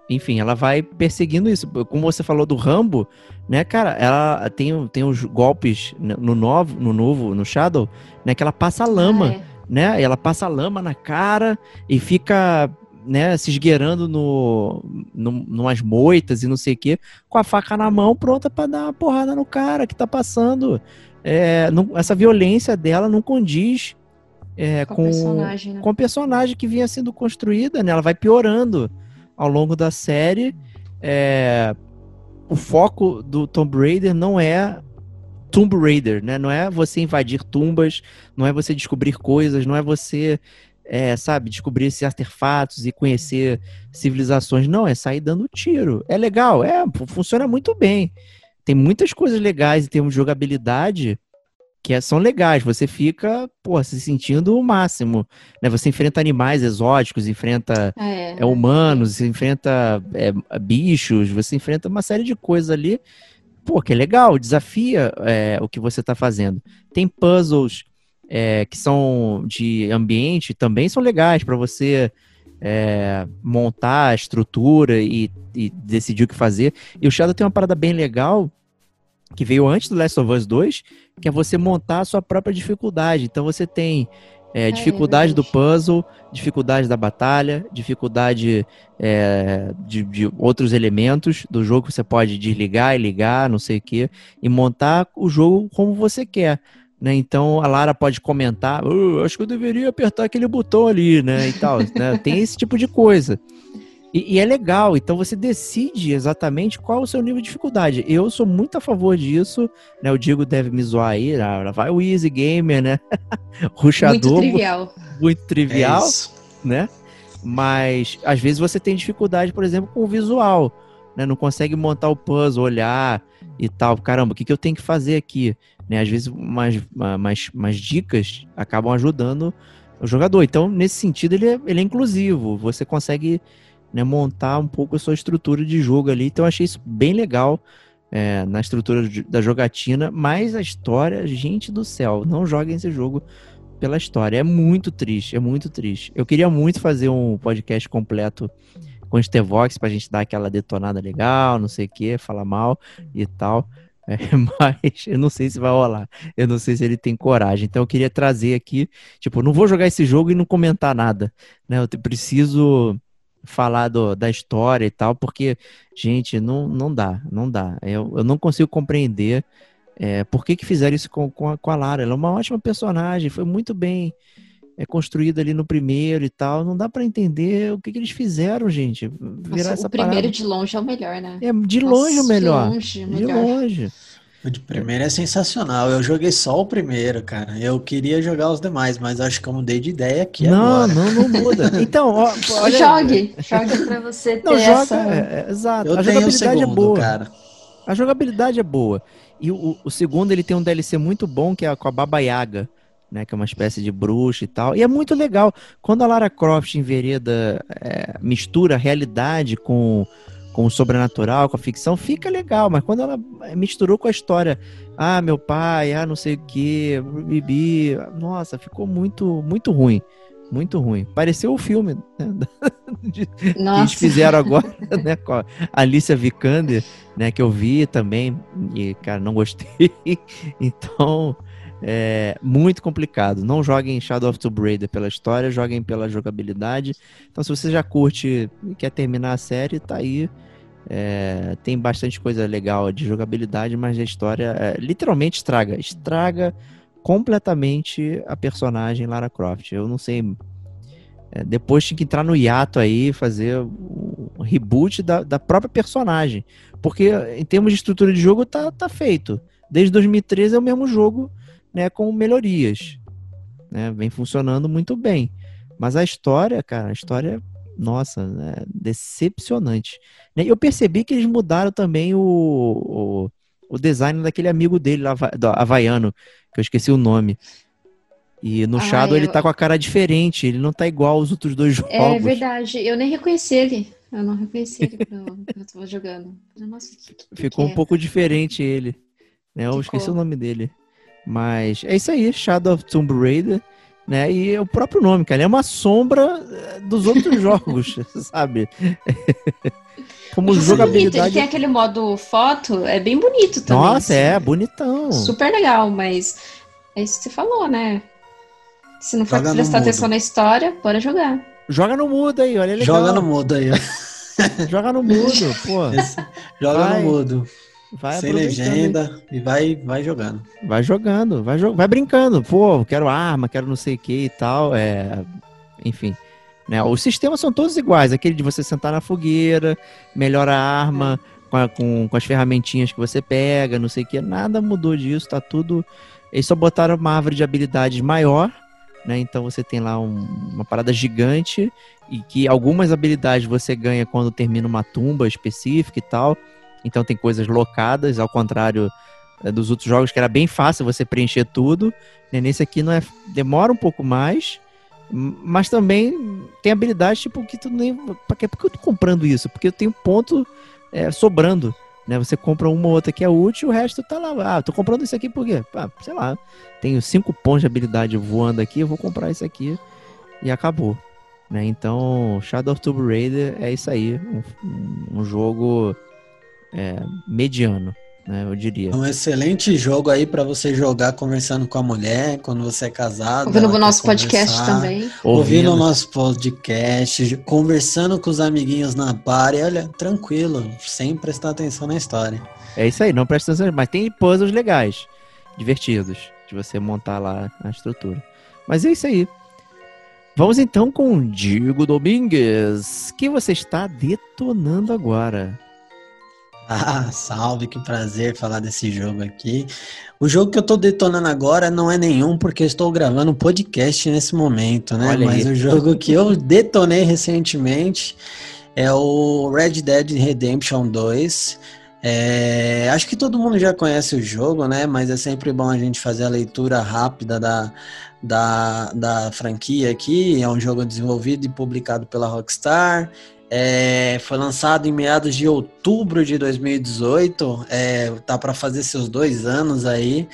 enfim, ela vai perseguindo isso. Como você falou do Rambo, né, cara, ela tem, tem os golpes no novo, no novo, no Shadow, né, que ela passa lama, ah, é. né? Ela passa lama na cara e fica, né, se esgueirando no, no numas moitas e não sei o quê, com a faca na mão, pronta para dar uma porrada no cara que tá passando. É, não, essa violência dela não condiz é, com, com, personagem, né? com a personagem que vinha sendo construída, né? Ela vai piorando ao longo da série. É, o foco do Tomb Raider não é Tomb Raider, né? Não é você invadir tumbas, não é você descobrir coisas, não é você, é, sabe, descobrir esses artefatos e conhecer civilizações. Não, é sair dando tiro. É legal, é, funciona muito bem. Tem muitas coisas legais em termos de jogabilidade que é, são legais. Você fica, pô, se sentindo o máximo. Né? Você enfrenta animais exóticos, enfrenta é, é humanos, enfrenta é, bichos, você enfrenta uma série de coisas ali. Pô, que é legal, desafia é, o que você está fazendo. Tem puzzles é, que são de ambiente, também são legais para você é, montar a estrutura e, e decidir o que fazer. E o Shadow tem uma parada bem legal que veio antes do Last of Us 2, que é você montar a sua própria dificuldade. Então você tem é, dificuldade é do puzzle, dificuldade da batalha, dificuldade é, de, de, outros elementos do jogo que você pode desligar e ligar, não sei o quê, e montar o jogo como você quer. Né? Então a Lara pode comentar, oh, acho que eu deveria apertar aquele botão ali, né? E tal. né? Tem esse tipo de coisa. E, e, é legal, então você decide exatamente qual é o seu nível de dificuldade. Eu sou muito a favor disso, né? O Diego deve me zoar aí, ah, vai o Easy Gamer, né? Ruxador. Muito trivial. Muito trivial, é né? Mas às vezes você tem dificuldade, por exemplo, com o visual, né? Não consegue montar o puzzle, olhar e tal. Caramba, o que, que eu tenho que fazer aqui? Né? Às vezes umas, umas, umas dicas acabam ajudando o jogador. Então, nesse sentido, ele é, ele é inclusivo. Você consegue né, montar um pouco a sua estrutura de jogo ali. Então eu achei isso bem legal é, na estrutura da jogatina, mas a história, gente do céu, não joguem esse jogo pela história. É muito triste, é muito triste. Eu queria muito fazer um podcast completo com o Stevox pra gente dar aquela detonada legal, não sei o que, falar mal e tal. É, mas eu não sei se vai rolar. Eu não sei se ele tem coragem. Então eu queria trazer aqui, tipo, não vou jogar esse jogo e não comentar nada, né? Eu preciso falar do, da história e tal, porque, gente, não, não dá, não dá. Eu, eu não consigo compreender é, por que, que fizeram isso com, com a, com, a, Lara. Ela é uma ótima personagem, foi muito bem é, construída ali no primeiro e tal. Não dá para entender o que, que eles fizeram, gente. Virar Nossa, essa o primeiro parada. de longe é o melhor, né? É, de Nossa, longe o melhor. De longe. De longe. O de primeiro é sensacional. Eu joguei só o primeiro, cara. Eu queria jogar os demais, mas acho que eu mudei de ideia aqui não, agora. Não, não muda. Então, ó, olha... jogue. Jogue pra você ter não, joga, essa... É, é, exato. Eu a jogabilidade é segundo, é boa. Cara. A jogabilidade é boa. E o, o, segundo, ele tem um DLC muito bom, que é com a Baba Yaga. Né, que é uma espécie de bruxa e tal. E é muito legal. Quando a Lara Croft envereda, é, mistura a realidade com com o sobrenatural, com a ficção, fica legal, mas quando ela misturou com a história, ah, meu pai, ah, não sei o que, Bibi, nossa, ficou muito, muito ruim. Muito ruim. Pareceu o filme né, que eles fizeram agora, né, com a Alicia Vikander, né, que eu vi também, e, cara, não gostei. Então, é muito complicado. Não joguem Shadow of Tomb Raider pela história, joguem pela jogabilidade. Então, se você já curte e quer terminar a série, tá aí é, tem bastante coisa legal de jogabilidade, mas a história é, literalmente estraga. Estraga completamente a personagem Lara Croft. Eu não sei. É, depois tinha que entrar no hiato aí, fazer um reboot da, da própria personagem. Porque em termos de estrutura de jogo tá, tá feito. Desde 2013 é o mesmo jogo, né, com melhorias. Né, vem funcionando muito bem. Mas a história, cara, a história nossa, é decepcionante. Né, eu percebi que eles mudaram também o, o, o design daquele amigo dele, lá, do Havaiano, que eu esqueci o nome. E no ah, Shadow eu... ele tá com a cara diferente, ele não tá igual aos outros dois é jogos. É verdade, eu nem reconheci ele. Eu não reconheci ele quando eu tava jogando. Nossa, que, que Ficou que um é? pouco diferente ele. Né? Eu Ficou. esqueci o nome dele. Mas é isso aí, Shadow of Tomb Raider. né? E o próprio nome, cara, ele é uma sombra eh, dos outros jogos, sabe? Como Isso é bonito. Ele jogabilidade. tem aquele modo foto, é bem bonito também. Nossa, assim. é bonitão. Super legal, mas é isso que você falou, né? Se não for Joga prestar atenção na história, bora jogar. Joga no mudo aí, olha é legal. Joga no mudo aí. Joga no mudo, pô. Joga Vai. no mudo. Vai sem legenda e vai, vai jogando. Vai jogando, vai, jo vai brincando. Pô, quero arma, quero não sei o que e tal. É... Enfim. Né? Os sistemas são todos iguais. Aquele de você sentar na fogueira, melhora a arma com, a- com, com as ferramentinhas que você pega, não sei o que. Nada mudou disso, tá tudo. Eles só botaram uma árvore de habilidades maior, né? Então você tem lá um- uma parada gigante e que algumas habilidades você ganha quando termina uma tumba específica e tal. Então tem coisas locadas, ao contrário é, dos outros jogos que era bem fácil você preencher tudo. né? Nesse aqui não é, demora um pouco mais, mas também tem habilidades tipo que tu nem. Por que eu tô comprando isso? Porque eu tenho ponto é, sobrando. Né? Você compra uma ou outra que é útil, o resto tá lá. Ah, tô comprando isso aqui por quê? Ah, sei lá. Tenho cinco pontos de habilidade voando aqui, eu vou comprar isso aqui e acabou. Né? Então, Shadow of Tomb Raider é isso aí. Um, um jogo é, mediano, né? Eu diria. É um excelente jogo aí pra você jogar conversando com a mulher, quando você é casado. Ouvindo o nosso podcast também. Ouvindo o nosso podcast, conversando com os amiguinhos na par, e olha, tranquilo, sem prestar atenção na história. É isso aí, não presta atenção, mas tem puzzles legais, divertidos, de você montar lá a estrutura. Mas é isso aí. Vamos então com o Diego Domingues, que você está detonando agora. Ah, salve, que prazer falar desse jogo aqui. O jogo que eu tô detonando agora não é nenhum, porque eu estou gravando um podcast nesse momento, né? Olha Mas aí. o jogo que eu detonei recentemente é o Red Dead Redemption 2. É, acho que todo mundo já conhece o jogo, né? Mas é sempre bom a gente fazer a leitura rápida da, da, da franquia aqui. É um jogo desenvolvido e publicado pela Rockstar. É, foi lançado em meados de outubro de 2018. É, tá para fazer seus dois anos aí.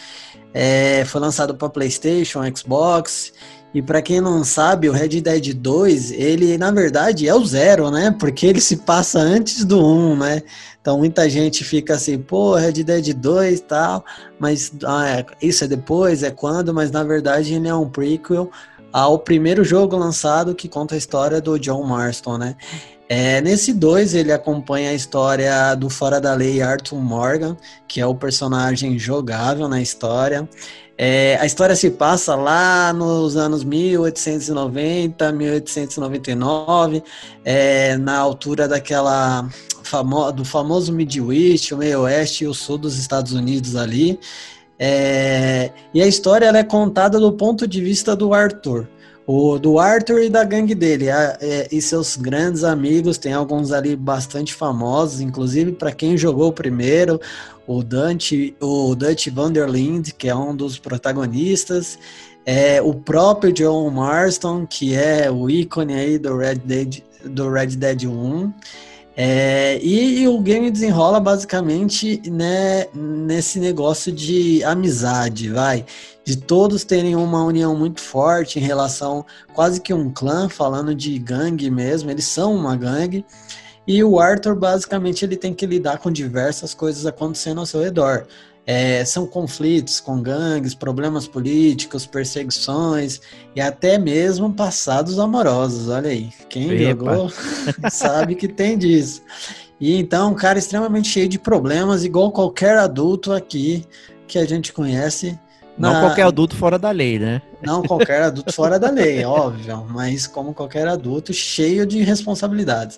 É, foi lançado para PlayStation, Xbox. E para quem não sabe, o Red Dead 2, ele na verdade é o zero, né? Porque ele se passa antes do 1, né? Então muita gente fica assim, pô, Red Dead 2 e tal, mas ah, é, isso é depois, é quando, mas na verdade ele é um prequel ao primeiro jogo lançado que conta a história do John Marston, né? É, nesse 2 ele acompanha a história do fora da lei Arthur Morgan, que é o personagem jogável na história. É, a história se passa lá nos anos 1890, 1899, é, na altura daquela famo do famoso Midwest, o meio oeste e o sul dos Estados Unidos ali. É, e a história é contada do ponto de vista do Arthur. O, do Arthur e da gangue dele, a- é, e seus grandes amigos, tem alguns ali bastante famosos, inclusive para quem jogou primeiro, o Dante, o Dutch Vanderlind, que é um dos protagonistas, é, o próprio John Marston, que é o ícone aí do Red Dead, do Red Dead 1. É, e, e o game desenrola basicamente né, nesse negócio de amizade, vai. De todos terem uma união muito forte em relação, quase que um clã, falando de gangue mesmo, eles são uma gangue. E o Arthur, basicamente, ele tem que lidar com diversas coisas acontecendo ao seu redor. É, são conflitos com gangues, problemas políticos, perseguições e até mesmo passados amorosos. Olha aí, quem Epa. jogou sabe que tem disso. E então, um cara extremamente cheio de problemas, igual qualquer adulto aqui que a gente conhece. Não na- qualquer adulto fora da lei, né? não qualquer adulto fora da lei, óbvio, mas como qualquer adulto cheio de responsabilidades.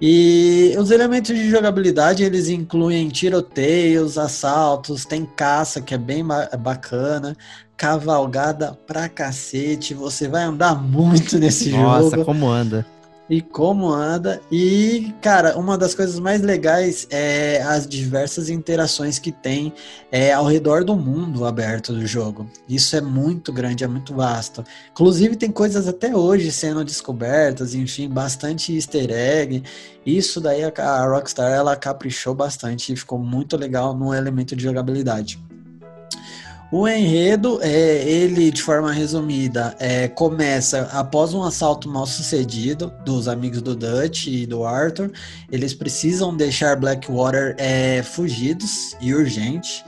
E os elementos de jogabilidade eles incluem tiroteios, assaltos, tem caça que é bem ba- bacana, cavalgada pra cacete, você vai andar muito nesse Nossa, jogo como anda. E como anda. E, cara, uma das coisas mais legais é as diversas interações que tem é, ao redor do mundo aberto do jogo. Isso é muito grande, é muito vasto. Inclusive, tem coisas até hoje sendo descobertas, enfim, bastante easter egg. Isso daí a, a Rockstar ela caprichou bastante e ficou muito legal no elemento de jogabilidade. O enredo, é, ele, de forma resumida, é, começa após um assalto mal sucedido dos amigos do Dutch e do Arthur. Eles precisam deixar Blackwater é, fugidos e urgente.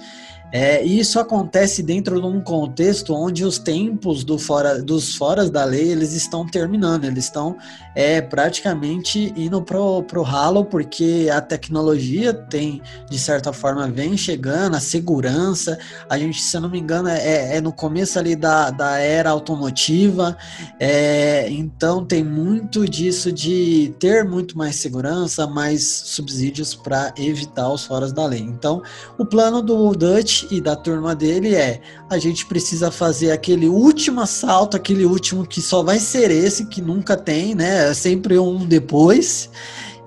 É, isso acontece dentro de um contexto onde os tempos do fora, dos foras da lei eles estão terminando, eles estão é, praticamente indo pro, pro ralo, porque a tecnologia tem, de certa forma, vem chegando, a segurança, a gente, se eu não me engano, é, é no começo ali da, da era automotiva, é, então tem muito disso de ter muito mais segurança, mais subsídios para evitar os foras da lei. Então, o plano do Dutch e da turma dele é: a gente precisa fazer aquele último assalto, aquele último que só vai ser esse, que nunca tem, né? É sempre um depois.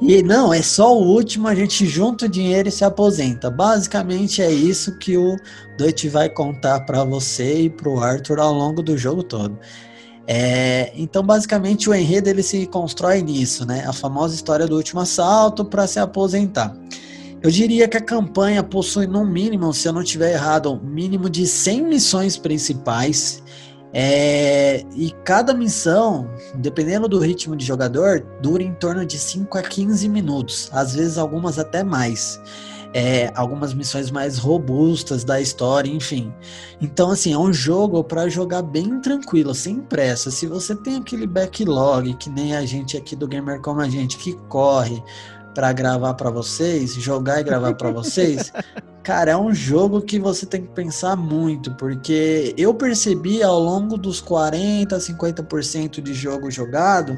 E não, é só o último, a gente junta o dinheiro e se aposenta. Basicamente é isso que o Dutch vai contar para você e para o Arthur ao longo do jogo todo. É, então, basicamente, o enredo ele se constrói nisso, né? A famosa história do último assalto para se aposentar. Eu diria que a campanha possui, no mínimo, se eu não estiver errado, um mínimo de 100 missões principais. É, e cada missão, dependendo do ritmo de jogador, dura em torno de 5 a 15 minutos, às vezes algumas até mais. É, algumas missões mais robustas da história, enfim. Então, assim, é um jogo para jogar bem tranquilo, sem pressa. Se você tem aquele backlog, que nem a gente aqui do Gamer Como a gente, que corre, para gravar para vocês, jogar e gravar para vocês, cara, é um jogo que você tem que pensar muito, porque eu percebi ao longo dos 40, 50% de jogo jogado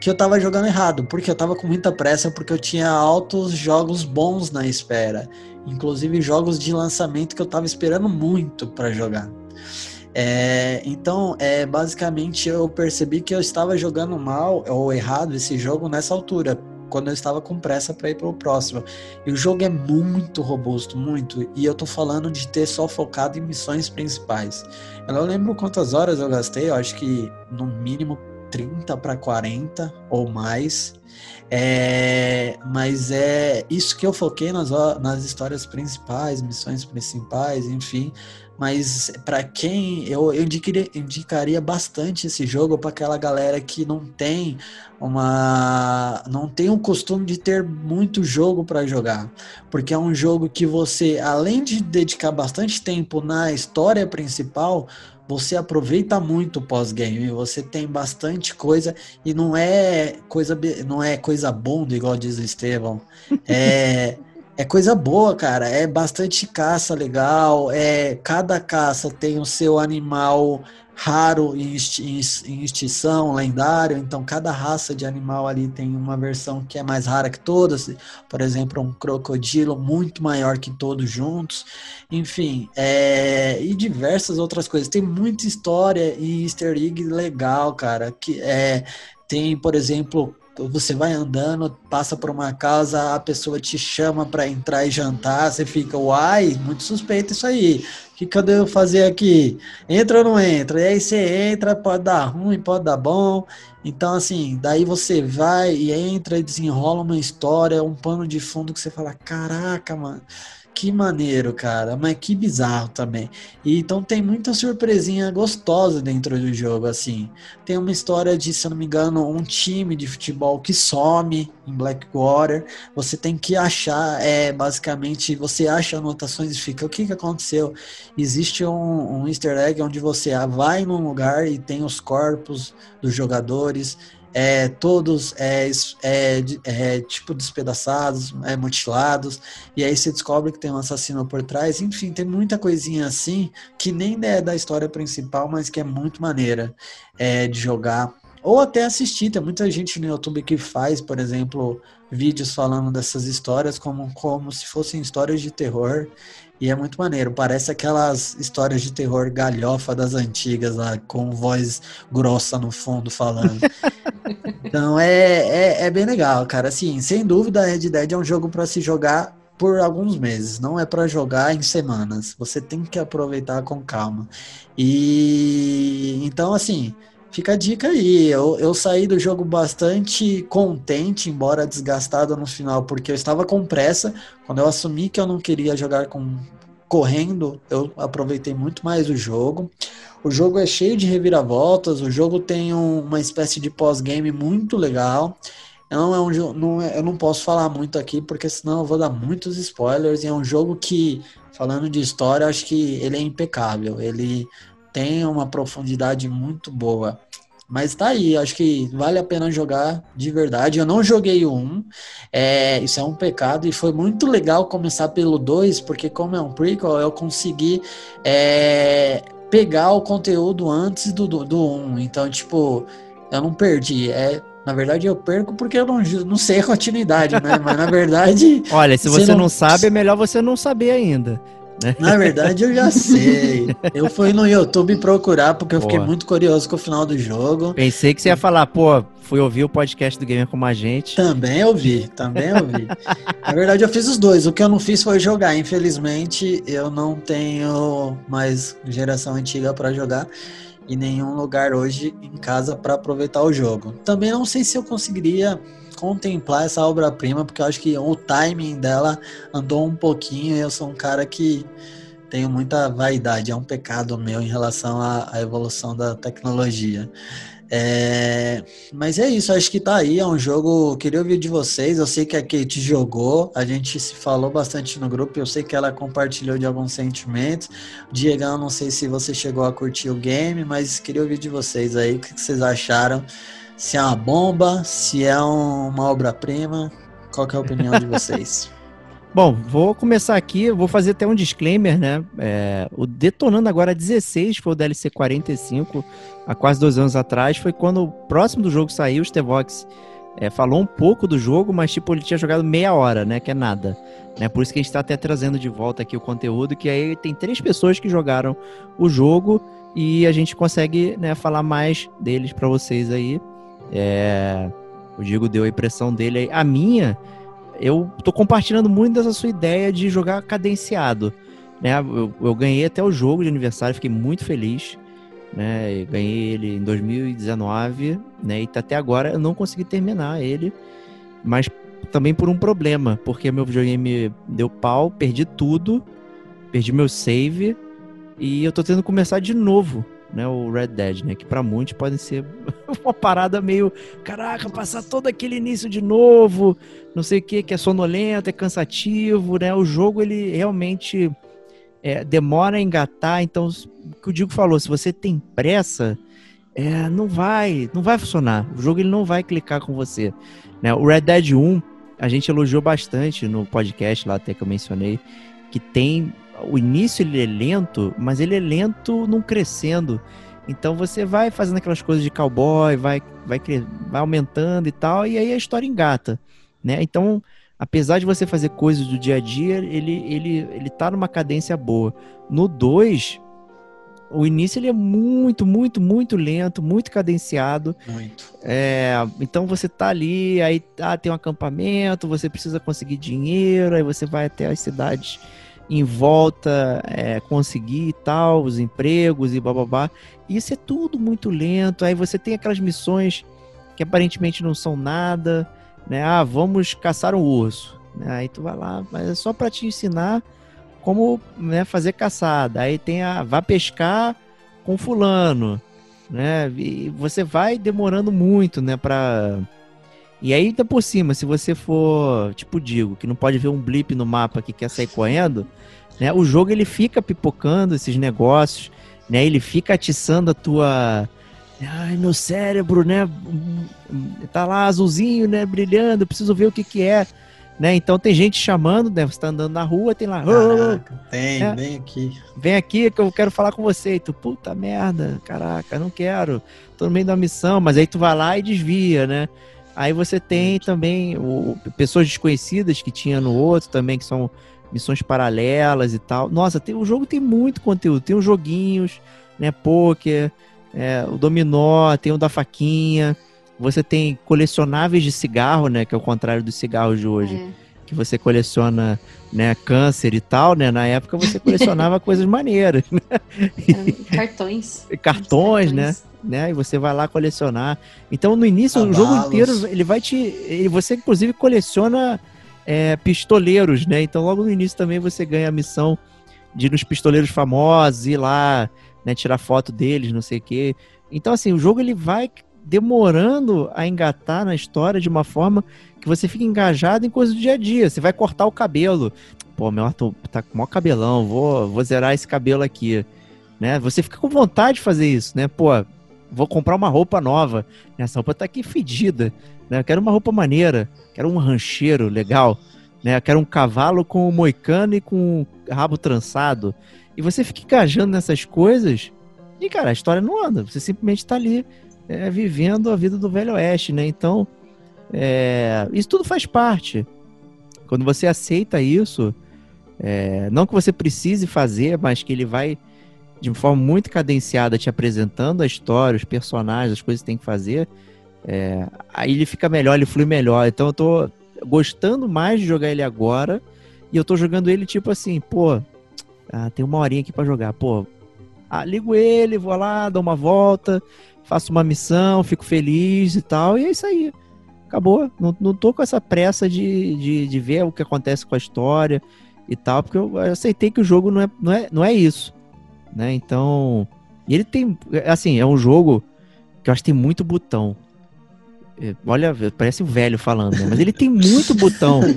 que eu tava jogando errado, porque eu tava com muita pressa, porque eu tinha altos jogos bons na espera, inclusive jogos de lançamento que eu tava esperando muito para jogar. É, então, é, basicamente, eu percebi que eu estava jogando mal ou errado esse jogo nessa altura, quando eu estava com pressa para ir para o próximo. E o jogo é muito robusto, muito. E eu tô falando de ter só focado em missões principais. Eu não lembro quantas horas eu gastei, eu acho que no mínimo 30 para 40 ou mais. É, mas é isso que eu foquei nas, nas histórias principais, missões principais, enfim. Mas para quem eu, eu indicaria, indicaria bastante esse jogo para aquela galera que não tem uma não tem o costume de ter muito jogo para jogar, porque é um jogo que você além de dedicar bastante tempo na história principal, você aproveita muito o pós-game, você tem bastante coisa e não é coisa não é coisa bunda igual diz o Estevão. É é coisa boa, cara. É bastante caça legal. É cada caça tem o seu animal raro em, extinção, lendário. Então, cada raça de animal ali tem uma versão que é mais rara que todas. Por exemplo, um crocodilo muito maior que todos juntos. Enfim, é... e diversas outras coisas. Tem muita história e easter egg legal, cara. Que é... Tem, por exemplo, você vai andando, passa por uma casa, a pessoa te chama para entrar e jantar, você fica, uai, muito suspeito isso aí. O que, que eu devo fazer aqui? Entra ou não entra? E aí você entra, pode dar ruim, pode dar bom. Então, assim, daí você vai e entra e desenrola uma história, um pano de fundo que você fala, caraca, mano que maneiro, cara, mas que bizarro também. E, então tem muita surpresinha gostosa dentro do jogo, assim. Tem uma história de, se eu não me engano, um time de futebol que some em Blackwater. Você tem que achar, é basicamente, você acha anotações e fica, o que, que aconteceu? Existe um, um easter egg onde você vai num lugar e tem os corpos dos jogadores é, todos é, é, é, tipo despedaçados, é, mutilados, e aí você descobre que tem um assassino por trás, enfim, tem muita coisinha assim que nem é da história principal, mas que é muito maneira é, de jogar. Ou até assistir, tem muita gente no YouTube que faz, por exemplo, vídeos falando dessas histórias como, como se fossem histórias de terror. E é muito maneiro. Parece aquelas histórias de terror galhofa das antigas lá, com voz grossa no fundo falando. então é, é, é, bem legal, cara. Assim, sem dúvida, Red Dead é um jogo para se jogar por alguns meses, não é para jogar em semanas. Você tem que aproveitar com calma. E então, assim, fica a dica aí. Eu, eu saí do jogo bastante contente, embora desgastado no final, porque eu estava com pressa. Quando eu assumi que eu não queria jogar com correndo, eu aproveitei muito mais o jogo. O jogo é cheio de reviravoltas, o jogo tem um, uma espécie de pós-game muito legal. Não é um não é, eu não posso falar muito aqui porque senão eu vou dar muitos spoilers. E é um jogo que, falando de história, acho que ele é impecável. Ele tem uma profundidade muito boa. Mas tá aí, acho que vale a pena jogar de verdade. Eu não joguei o 1, é, isso é um pecado, e foi muito legal começar pelo 2, porque como é um prequel, eu consegui é, pegar o conteúdo antes do, do, do 1. Então, tipo, eu não perdi. É, na verdade, eu perco porque eu não, não sei a continuidade, né? Mas na verdade. Olha, se você, você não... não sabe, é melhor você não saber ainda. Na verdade, eu já sei. Eu fui no YouTube procurar porque eu fiquei muito curioso com o final do jogo. Pensei que você ia falar, pô, fui ouvir o podcast do Gamer como a gente. Também ouvi, também ouvi. Na verdade, eu fiz os dois. O que eu não fiz foi jogar. Infelizmente, eu não tenho mais geração antiga para jogar e nenhum lugar hoje em casa para aproveitar o jogo. Também não sei se eu conseguiria contemplar essa obra-prima, porque eu acho que o timing dela andou um pouquinho eu sou um cara que tenho muita vaidade, é um pecado meu em relação à, à evolução da tecnologia. É, mas é isso, acho que tá aí, é um jogo. Queria ouvir de vocês. Eu sei que a Kate jogou, a gente se falou bastante no grupo. Eu sei que ela compartilhou de alguns sentimentos. Diegão, não sei se você chegou a curtir o game, mas queria ouvir de vocês aí o que vocês acharam se é uma bomba, se é uma obra-prima. Qual é a opinião de vocês? Bom, vou começar aqui, vou fazer até um disclaimer, né? É, o Detonando Agora 16 foi o DLC 45, há quase dois anos atrás. Foi quando próximo do jogo saiu, o Stevox é, falou um pouco do jogo, mas tipo, ele tinha jogado meia hora, né? Que é nada. Né? Por isso que a gente está até trazendo de volta aqui o conteúdo, que aí tem três pessoas que jogaram o jogo e a gente consegue né, falar mais deles para vocês aí. É, o Diego deu a impressão dele aí. A minha, eu tô compartilhando muito dessa sua ideia de jogar cadenciado. Né? Eu, eu ganhei até o jogo de aniversário, fiquei muito feliz. Né? ganhei ele em 2019, né? E até agora eu não consegui terminar ele, mas também por um problema, porque meu videogame deu pau, perdi tudo, perdi meu save e eu tô tendo que começar de novo né, o Red Dead, né, que para muitos pode ser uma parada meio, caraca, passar todo aquele início de novo, não sei o que, que é sonolento, é cansativo, né? O jogo ele realmente é, demora a engatar, então o que o Diego falou, se você tem pressa, é, não vai, não vai funcionar. O jogo ele não vai clicar com você, né? O Red Dead 1 a gente elogiou bastante no podcast lá até que eu mencionei que tem o início ele é lento, mas ele é lento num crescendo. Então você vai fazendo aquelas coisas de cowboy, vai, vai, vai aumentando e tal, e aí a história engata, né? Então, apesar de você fazer coisas do dia a dia, ele, ele, ele tá numa cadência boa. No 2, o início ele é muito, muito, muito lento, muito cadenciado. Muito. É, então você tá ali, aí ah, tem um acampamento, você precisa conseguir dinheiro, aí você vai até as cidades em volta é, conseguir e tal, os empregos e bababá. Isso é tudo muito lento. Aí você tem aquelas missões que aparentemente não são nada, né? Ah, vamos caçar um urso. Né? Aí tu vai lá, mas é só para te ensinar como né, fazer caçada. Aí tem a vá pescar com fulano, né? E você vai demorando muito, né, para e aí, ainda por cima, se você for, tipo, digo, que não pode ver um blip no mapa que quer sair correndo, né? O jogo ele fica pipocando esses negócios, né? Ele fica atiçando a tua Ai, meu cérebro, né? Tá lá azulzinho, né, brilhando, preciso ver o que que é. Né? Então tem gente chamando, né? Você tá andando na rua, tem lá. Caraca, tem, é, vem aqui. Vem aqui que eu quero falar com você. E tu, puta merda, caraca, não quero. Tô no meio da missão, mas aí tu vai lá e desvia, né? Aí você tem também o, pessoas desconhecidas que tinha no outro também, que são missões paralelas e tal. Nossa, tem, o jogo tem muito conteúdo. Tem os joguinhos, né? Poker, é, o dominó, tem o da faquinha. Você tem colecionáveis de cigarro, né? Que é o contrário dos cigarros de hoje. É. Que você coleciona né, câncer e tal, né? Na época você colecionava coisas maneiras. Né? Cartões. Cartões, cartões, né? né? E você vai lá colecionar. Então, no início, Cavalos. o jogo inteiro, ele vai te. Ele, você, inclusive, coleciona é, pistoleiros, né? Então, logo no início também você ganha a missão de ir nos pistoleiros famosos, ir lá, né, tirar foto deles, não sei o quê. Então, assim, o jogo ele vai demorando a engatar na história de uma forma que você fica engajado em coisas do dia a dia. Você vai cortar o cabelo. Pô, meu Arthur tá com o maior cabelão, vou, vou zerar esse cabelo aqui. Né? Você fica com vontade de fazer isso, né? Pô, vou comprar uma roupa nova. Essa roupa tá aqui fedida. Né? Eu quero uma roupa maneira, quero um rancheiro legal. Né? Eu quero um cavalo com moicano e com rabo trançado. E você fica engajando nessas coisas e, cara, a história não anda. Você simplesmente tá ali é, vivendo a vida do Velho Oeste, né? Então, é, isso tudo faz parte. Quando você aceita isso, é, não que você precise fazer, mas que ele vai de forma muito cadenciada te apresentando a história, os personagens, as coisas que tem que fazer, é, aí ele fica melhor, ele flui melhor. Então eu tô gostando mais de jogar ele agora e eu tô jogando ele tipo assim, pô, ah, tem uma horinha aqui para jogar, pô, ah, ligo ele, vou lá, dou uma volta, faço uma missão, fico feliz e tal, e é isso aí. Acabou. Não, não tô com essa pressa de, de, de ver o que acontece com a história e tal, porque eu aceitei que o jogo não é, não é, não é isso né? Então, ele tem, assim, é um jogo que eu acho que tem muito botão. É, olha, parece um velho falando, né? mas ele tem muito botão.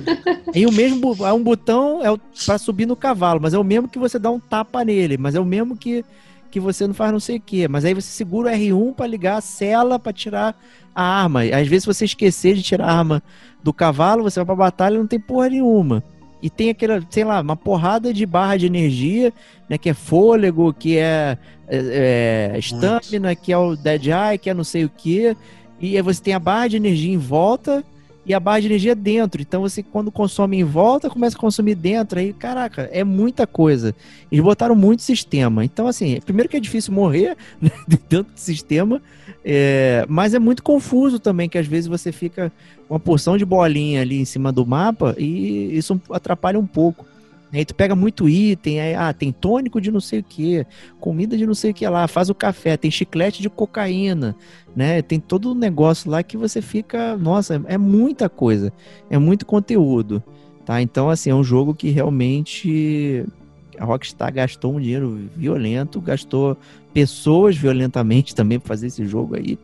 E o mesmo, é um botão é para subir no cavalo, mas é o mesmo que você dá um tapa nele, mas é o mesmo que que você não faz não sei o que, mas aí você segura o R1 para ligar a cela para tirar a arma. Às vezes você esquecer de tirar a arma do cavalo, você vai para batalha e não tem porra nenhuma e tem aquela, sei lá, uma porrada de barra de energia, né? Que é fôlego, que é, é, é estamina, que é o Dead Eye, que é não sei o que. E aí você tem a barra de energia em volta e a barra de energia dentro. Então você, quando consome em volta, começa a consumir dentro. Aí, caraca, é muita coisa. Eles botaram muito sistema. Então, assim, primeiro que é difícil morrer né, de tanto sistema, é, mas é muito confuso também, que às vezes você fica uma porção de bolinha ali em cima do mapa e isso atrapalha um pouco. Aí tu pega muito item, aí, ah, tem tônico de não sei o que, comida de não sei o que lá, faz o café, tem chiclete de cocaína, né? Tem todo um negócio lá que você fica, nossa, é muita coisa, é muito conteúdo, tá? Então, assim, é um jogo que realmente a Rockstar gastou um dinheiro violento, gastou pessoas violentamente também para fazer esse jogo aí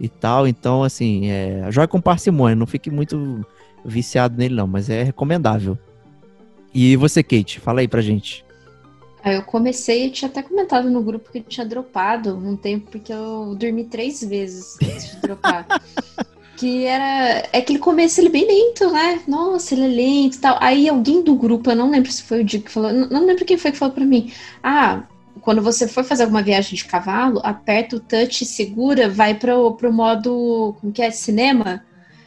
e tal. Então, assim, é, joga com parcimônia, não fique muito viciado nele, não, mas é recomendável. E você, Kate, fala aí pra gente. Ah, eu comecei, eu tinha até comentado no grupo que eu tinha dropado um tempo, porque eu dormi três vezes antes de dropar. que era. É aquele começo ele bem lento, né? Nossa, ele é lento e tal. Aí alguém do grupo, eu não lembro se foi o Diego que falou, não, não lembro quem foi que falou pra mim. Ah, quando você for fazer alguma viagem de cavalo, aperta o touch e segura, vai pro, pro modo. Como que é? Cinema.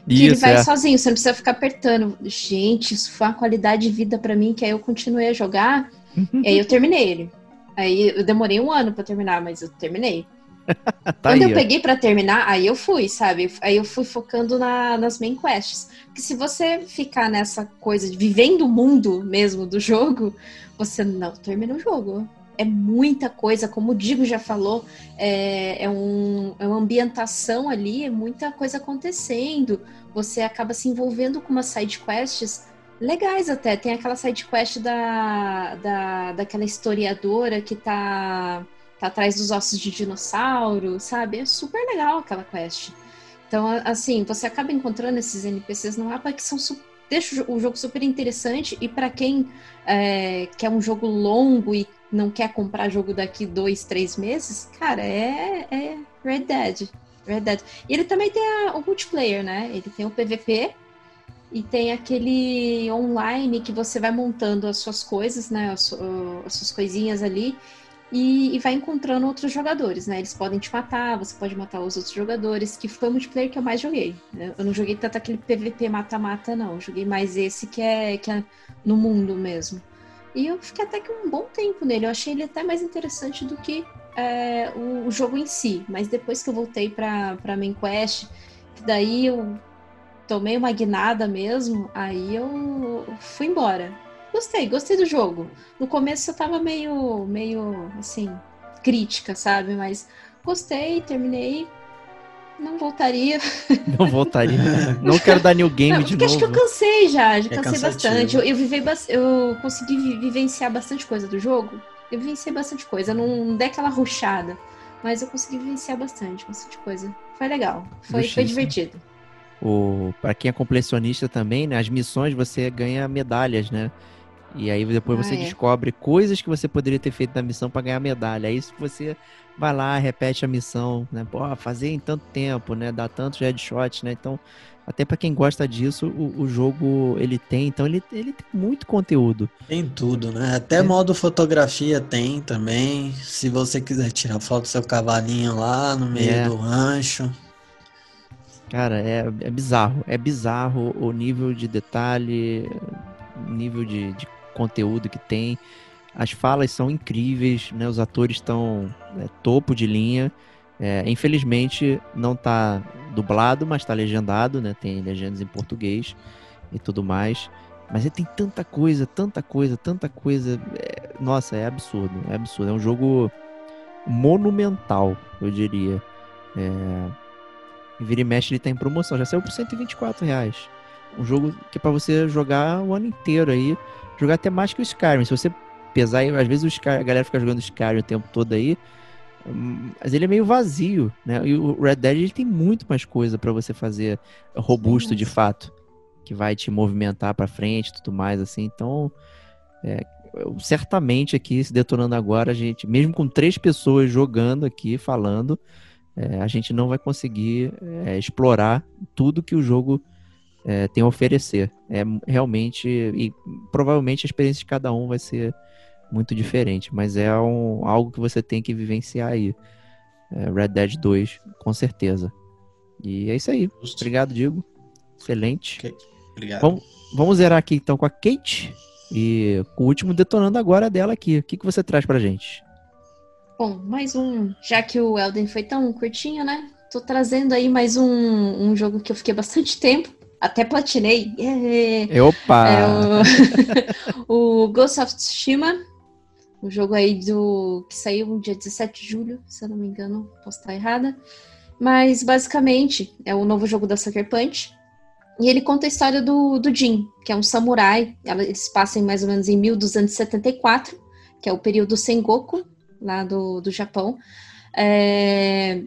Que isso, ele vai é. sozinho, você não precisa ficar apertando. Gente, isso foi uma qualidade de vida para mim, que aí eu continuei a jogar, e aí eu terminei ele. Aí eu demorei um ano para terminar, mas eu terminei. tá Quando aí, eu peguei para terminar, aí eu fui, sabe? Aí eu fui focando na, nas main quests. Porque se você ficar nessa coisa de vivendo o mundo mesmo do jogo, você não termina o jogo é muita coisa, como o Digo já falou, é, é, um, é uma ambientação ali, é muita coisa acontecendo. Você acaba se envolvendo com umas side quests legais até. Tem aquela side quest da, da, daquela historiadora que tá, tá atrás dos ossos de dinossauro, sabe? É super legal aquela quest. Então, assim, você acaba encontrando esses NPCs no mapa que são super deixa o jogo super interessante e para quem é, quer um jogo longo e não quer comprar jogo daqui dois, três meses, cara, é, é Red Dead. Red Dead. E ele também tem a, o multiplayer, né? Ele tem o PVP e tem aquele online que você vai montando as suas coisas, né? As, as suas coisinhas ali e, e, vai encontrando outros jogadores, né? Eles podem te matar, você pode matar os outros jogadores, que foi o multiplayer que eu mais joguei. Né? Eu não joguei tanto aquele PVP mata-mata, não. Eu joguei mais esse que é, que é no mundo mesmo. E eu fiquei até que um bom tempo nele. Eu achei ele até mais interessante do que é, o, o, jogo em si. Mas depois que eu voltei pra, pra Main Quest, daí eu tomei uma guinada mesmo, aí eu fui embora gostei, gostei do jogo. No começo eu tava meio, meio, assim, crítica, sabe? Mas gostei, terminei. não voltaria. Não voltaria. Não quero dar new game Não, de porque acho que eu novo. cansei já, já É cansei cansativo. bastante. Eu, eu, vivei eu consegui vi- vivenciar bastante coisa do jogo. Eu vivenciei bastante coisa, não dei aquela ruchada. Mas eu consegui vivenciar bastante, bastante coisa. Foi legal, foi, foi divertido. O, pra quem é completionista também, né? As missões você ganha medalhas, né? E aí depois Ah, você é. descobre coisas que você poderia ter feito na missão pra ganhar medalha. Aí você vai lá, repete a missão, né? Pô, fazer em tanto tempo, né? Dar tantos headshots, né? Então, até pra quem gosta disso, o, o jogo ele tem, então ele, ele tem muito conteúdo. Tem tudo, né? Até É. modo fotografia tem também. Se você quiser tirar foto do seu cavalinho lá no meio É. do rancho. Cara, é, é bizarro. É bizarro o nível de detalhe, o nível de, de conteúdo que tem. As falas são incríveis, né? Os atores estão é, topo de linha. É, infelizmente não tá dublado, mas tá legendado, né? Tem legendas em português e tudo mais. Mas ele tem tanta coisa, tanta coisa, tanta coisa. É, nossa, é absurdo, é absurdo. É um jogo monumental, eu diria. É, vira e mexe ele tá em promoção. Já saiu por 124 reais. Um jogo que é pra você jogar o ano inteiro aí. Jogar até mais que o Skyrim. Se você pesar às vezes o Sky, a galera fica jogando Skyrim o tempo todo aí. hum, Mas ele é meio vazio, né? E o Red Dead ele tem muito mais coisa pra você fazer robusto de fato. Que vai te movimentar pra frente e tudo mais, assim. Então, é, certamente aqui, se detonando agora, a gente, mesmo com três pessoas jogando aqui, falando, é, a gente não vai conseguir é, explorar tudo que o jogo é, tem a oferecer. É realmente, e provavelmente a experiência de cada um vai ser muito diferente, mas é um, algo que você tem que vivenciar aí. É, Red Dead 2, com certeza. E é isso aí. Obrigado, Diego. Excelente. Ok. Obrigado. Vamos, vamos zerar aqui então com a Kate. E com o último detonando agora dela aqui. O que, que você traz pra gente? Bom, mais um. Já que o Elden foi tão curtinho, né? Tô trazendo aí mais um, um jogo que eu fiquei bastante tempo. Até platinei. Yeah. Opa! É o, o Ghost of Tsushima. O jogo aí do. que saiu no dia 17 de julho, se eu não me engano, posso estar errada. Mas basicamente é o novo jogo da Sucker Punch. E ele conta a história do, do Jin, que é um samurai. Eles passam mais ou menos em 1274, que é o período Sengoku, lá do, do Japão. É,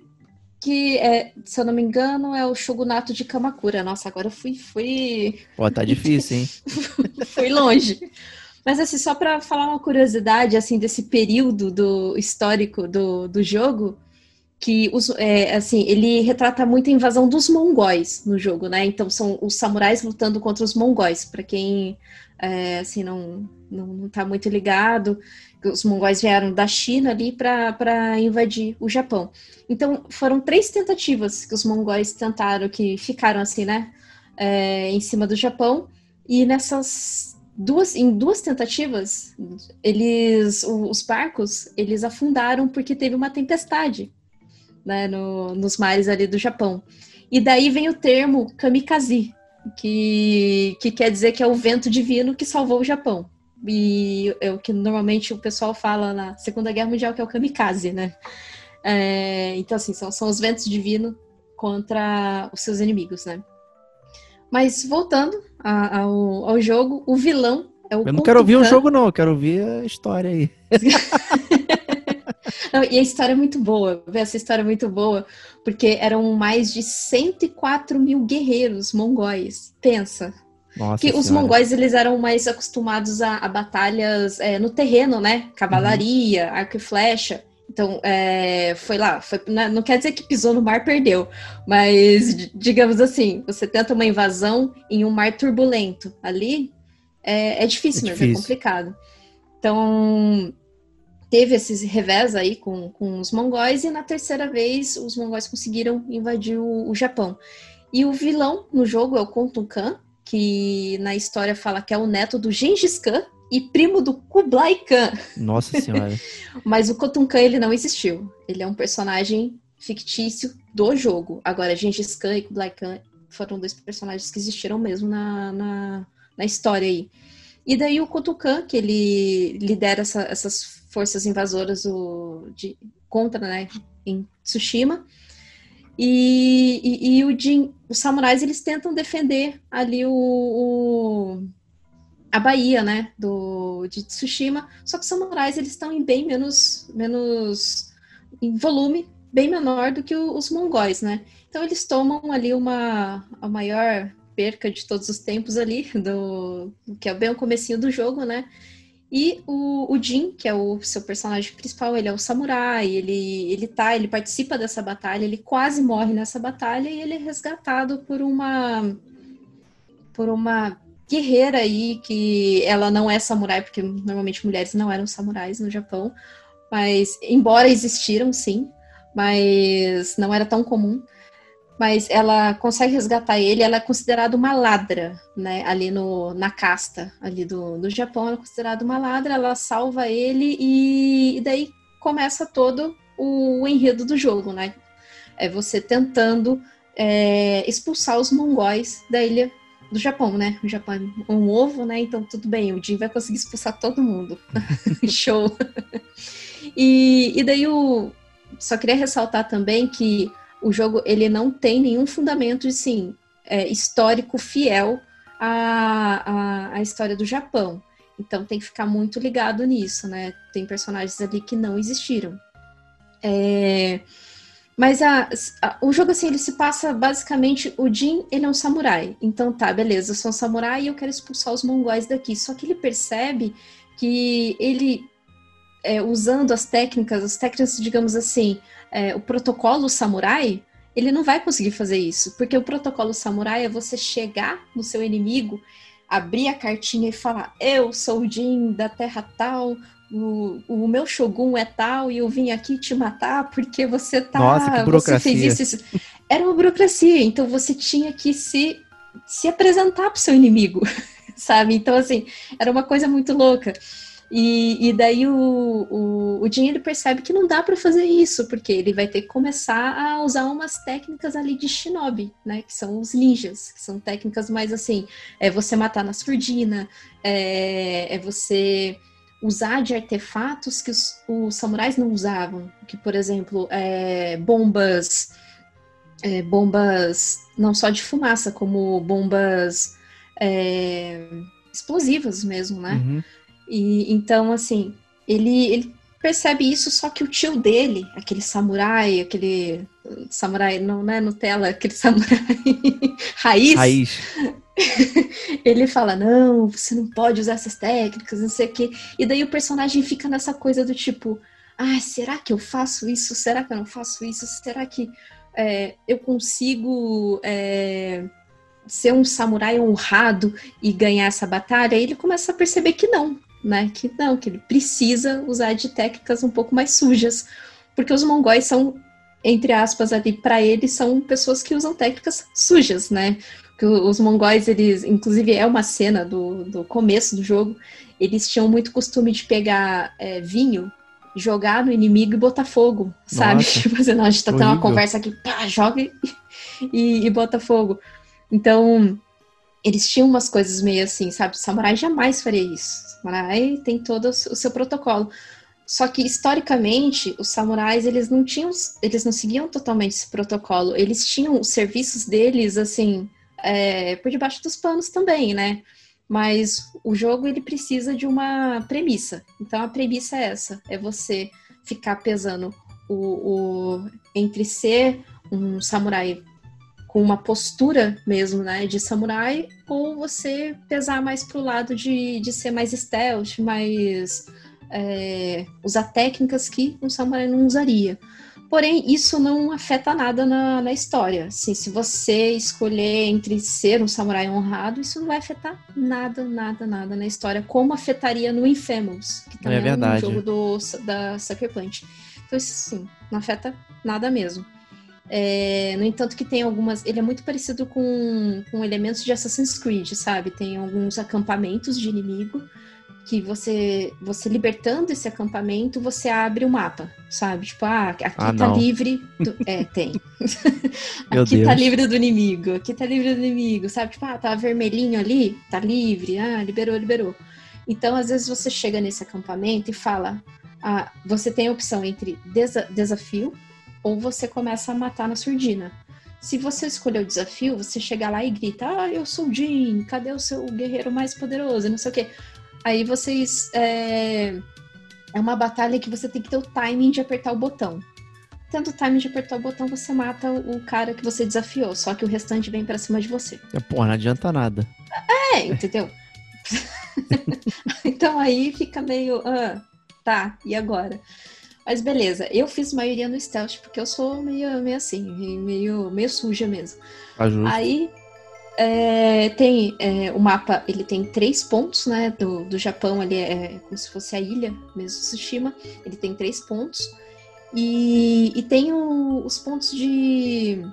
que, é, se eu não me engano, é o shogunato de Kamakura. Nossa, agora eu fui, fui Pô, tá difícil, hein? Fui longe. Mas assim, só para falar uma curiosidade assim desse período do histórico do, do jogo, que os, é, assim ele retrata muito a invasão dos mongóis no jogo, né? Então são os samurais lutando contra os mongóis. Para quem é, assim não, não não tá muito ligado, os mongóis vieram da China ali para invadir o Japão. Então foram três tentativas que os mongóis tentaram, que ficaram assim, né? é, em cima do Japão. E nessas duas, em duas tentativas, eles, os barcos, eles afundaram porque teve uma tempestade, né, no- nos mares ali do Japão. E daí vem o termo kamikaze, que, que quer dizer que é o vento divino que salvou o Japão. E é o que normalmente o pessoal fala na Segunda Guerra Mundial, que é o kamikaze, né? É, então, assim, são, são os ventos divinos contra os seus inimigos, né? Mas voltando a- ao, ao jogo, o vilão é o Eu não quero ouvir o jogo, não. Eu quero ouvir a história aí. Não, e a história é muito boa, essa história é muito boa, porque eram mais de 104 mil guerreiros mongóis. Pensa. Nossa Que os Senhora. mongóis eles eram mais acostumados a, a batalhas é, no terreno, né? Cavalaria, Uhum. arco e flecha. Então, é, foi lá. Foi, não não quer dizer que pisou no mar, perdeu. Mas, digamos assim, você tenta uma invasão em um mar turbulento. Ali é, é difícil É mesmo, é difícil. complicado. Então, teve esses revés aí com, com os mongóis. E na terceira vez, os mongóis conseguiram invadir o, o Japão. E o vilão no jogo é o Khontu Khan, que na história fala que é o neto do Gengis Khan e primo do Kublai Khan. Nossa Senhora. Mas o Khotun Khan ele não existiu. Ele é um personagem fictício do jogo. Agora, Gengis Khan e Kublai Khan foram dois personagens que existiram mesmo na, na, na história aí. E daí o Khotun Khan, que ele lidera essa- essas forças invasoras o, de, contra, né, em Tsushima. E, e, e o Jin, os samurais eles tentam defender ali o, o a Bahia, né, do de Tsushima. Só que os samurais eles estão em bem menos menos em volume bem menor do que o, os mongóis, né? Então eles tomam ali uma a maior perca de todos os tempos ali do que é bem o comecinho do jogo, né? E o, o Jin, que é o seu personagem principal, ele é o samurai, ele, ele tá, ele participa dessa batalha, ele quase morre nessa batalha e ele é resgatado por uma por uma guerreira aí que ela não é samurai, porque normalmente mulheres não eram samurais no Japão, mas embora existiram sim, mas não era tão comum mas ela consegue resgatar ele, ela é considerada uma ladra, né, ali no, na casta ali do, do Japão, ela é considerada uma ladra, ela salva ele e, e daí começa todo o, o, enredo do jogo, né, é você tentando é, expulsar os mongóis da ilha do Japão, né, o Japão é um ovo, né, então tudo bem, o Jin vai conseguir expulsar todo mundo, show. e, e daí o, só queria ressaltar também que o jogo ele não tem nenhum fundamento assim, é, histórico fiel à, à, à, história do Japão. Então tem que ficar muito ligado nisso, né? Tem personagens ali que não existiram. É, mas a, a, o jogo, assim, ele se passa basicamente. O Jin, ele é um samurai. Então tá, beleza, eu sou um samurai e eu quero expulsar os mongóis daqui. Só que ele percebe que ele, é, usando as técnicas, as técnicas, digamos assim, é, o protocolo samurai, ele não vai conseguir fazer isso, porque o protocolo samurai é você chegar no seu inimigo, abrir a cartinha e falar: Eu sou o Jin da terra tal, o, o meu shogun é tal, e eu vim aqui te matar porque você tá. Nossa, que burocracia. Você fez isso, isso. Era uma burocracia, então você tinha que se, se apresentar pro seu inimigo, sabe? Então, assim, era uma coisa muito louca. E, e daí o, o, o dinheiro percebe que não dá para fazer isso, porque ele vai ter que começar a usar umas técnicas ali de shinobi, né? Que são os ninjas, que são técnicas mais assim, é você matar na surdina, é, é você usar de artefatos que os, os, samurais não usavam, que por exemplo, é, bombas, é, bombas não só de fumaça, como bombas é, explosivas mesmo, né? Uhum. E então, assim, ele, ele percebe isso, só que o tio dele, aquele samurai, aquele samurai, não, não é Nutella, aquele samurai raiz, raiz. ele fala, não, você não pode usar essas técnicas, não sei o quê. E daí o personagem fica nessa coisa do tipo, ah, será que eu faço isso? Será que eu não faço isso? Será que é, eu consigo é, ser um samurai honrado e ganhar essa batalha? E ele começa a perceber que não, né? Que não, que ele precisa usar de técnicas um pouco mais sujas, porque os mongóis são, entre aspas, ali para eles são pessoas que usam técnicas sujas, né? Que os mongóis, eles, inclusive é uma cena do, do começo do jogo, eles tinham muito costume de pegar é, vinho, jogar no inimigo e botar fogo, sabe? Tipo assim, não, a gente tá tendo uma conversa aqui, pá, joga e, e, e bota fogo. Então, eles tinham umas coisas meio assim, sabe? O samurai jamais faria isso. O samurai tem todo o seu protocolo. Só que historicamente, os samurais eles não tinham, eles não seguiam totalmente esse protocolo. Eles tinham os serviços deles assim é, por debaixo dos panos também, né? Mas o jogo ele precisa de uma premissa. Então a premissa é essa: é você ficar pesando o, o entre ser um samurai com uma postura mesmo, né, de samurai, ou você pesar mais pro lado de, de ser mais stealth, mais é, usar técnicas que um samurai não usaria. Porém, isso não afeta nada na, na história. Assim, se você escolher entre ser um samurai honrado, isso não vai afetar nada, nada, nada na história, como afetaria no Infamous, que também é, é um jogo do, da Sucker Punch. Então, isso sim, não afeta nada mesmo. É, no entanto, que tem algumas. Ele é muito parecido com, com elementos de Assassin's Creed, sabe? Tem alguns acampamentos de inimigo que você, você libertando esse acampamento, você abre o mapa, sabe? Tipo, ah, aqui ah, tá livre. Do... É, tem. aqui tá livre do inimigo, aqui tá livre do inimigo, sabe? Tipo, ah, tá vermelhinho ali, tá livre, ah, liberou, liberou. Então, às vezes você chega nesse acampamento e fala, ah, você tem a opção entre desa desafio ou você começa a matar na surdina. Se você escolher o desafio, você chega lá e grita: Ah, eu sou o Jin, cadê o seu guerreiro mais poderoso? Não sei o quê. Aí vocês. É... é uma batalha que você tem que ter o timing de apertar o botão. Tendo o timing de apertar o botão, você mata o cara que você desafiou, só que o restante vem pra cima de você. Pô, não adianta nada. É, entendeu? então aí fica meio. Ah, tá, e agora? Mas beleza, eu fiz maioria no stealth porque eu sou meio, meio assim, meio, meio suja mesmo. Tá justo. Aí é, tem é, o mapa, ele tem três pontos, né? Do, do Japão ali é como se fosse a ilha mesmo, Tsushima. Ele tem três pontos. E, e tem o- os pontos de.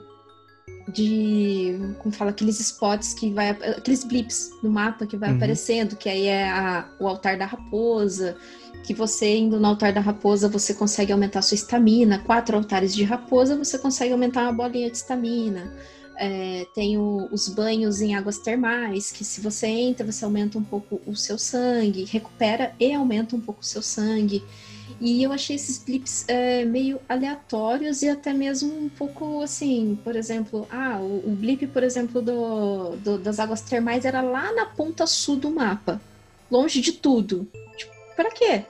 De. Como fala? Aqueles spots que vai. Aqueles blips no mapa que vai Uhum. aparecendo, que aí é a- o altar da raposa. Que você indo no altar da raposa, você consegue aumentar sua estamina. Quatro altares de raposa, você consegue aumentar uma bolinha de estamina. É, tem o- os banhos em águas termais, que se você entra, você aumenta um pouco o seu sangue, recupera e aumenta um pouco o seu sangue. E eu achei esses clips é, meio aleatórios e até mesmo um pouco assim, por exemplo, ah, o, o blip, por exemplo, do, do- das águas termais era lá na ponta sul do mapa, longe de tudo. Tipo, pra quê?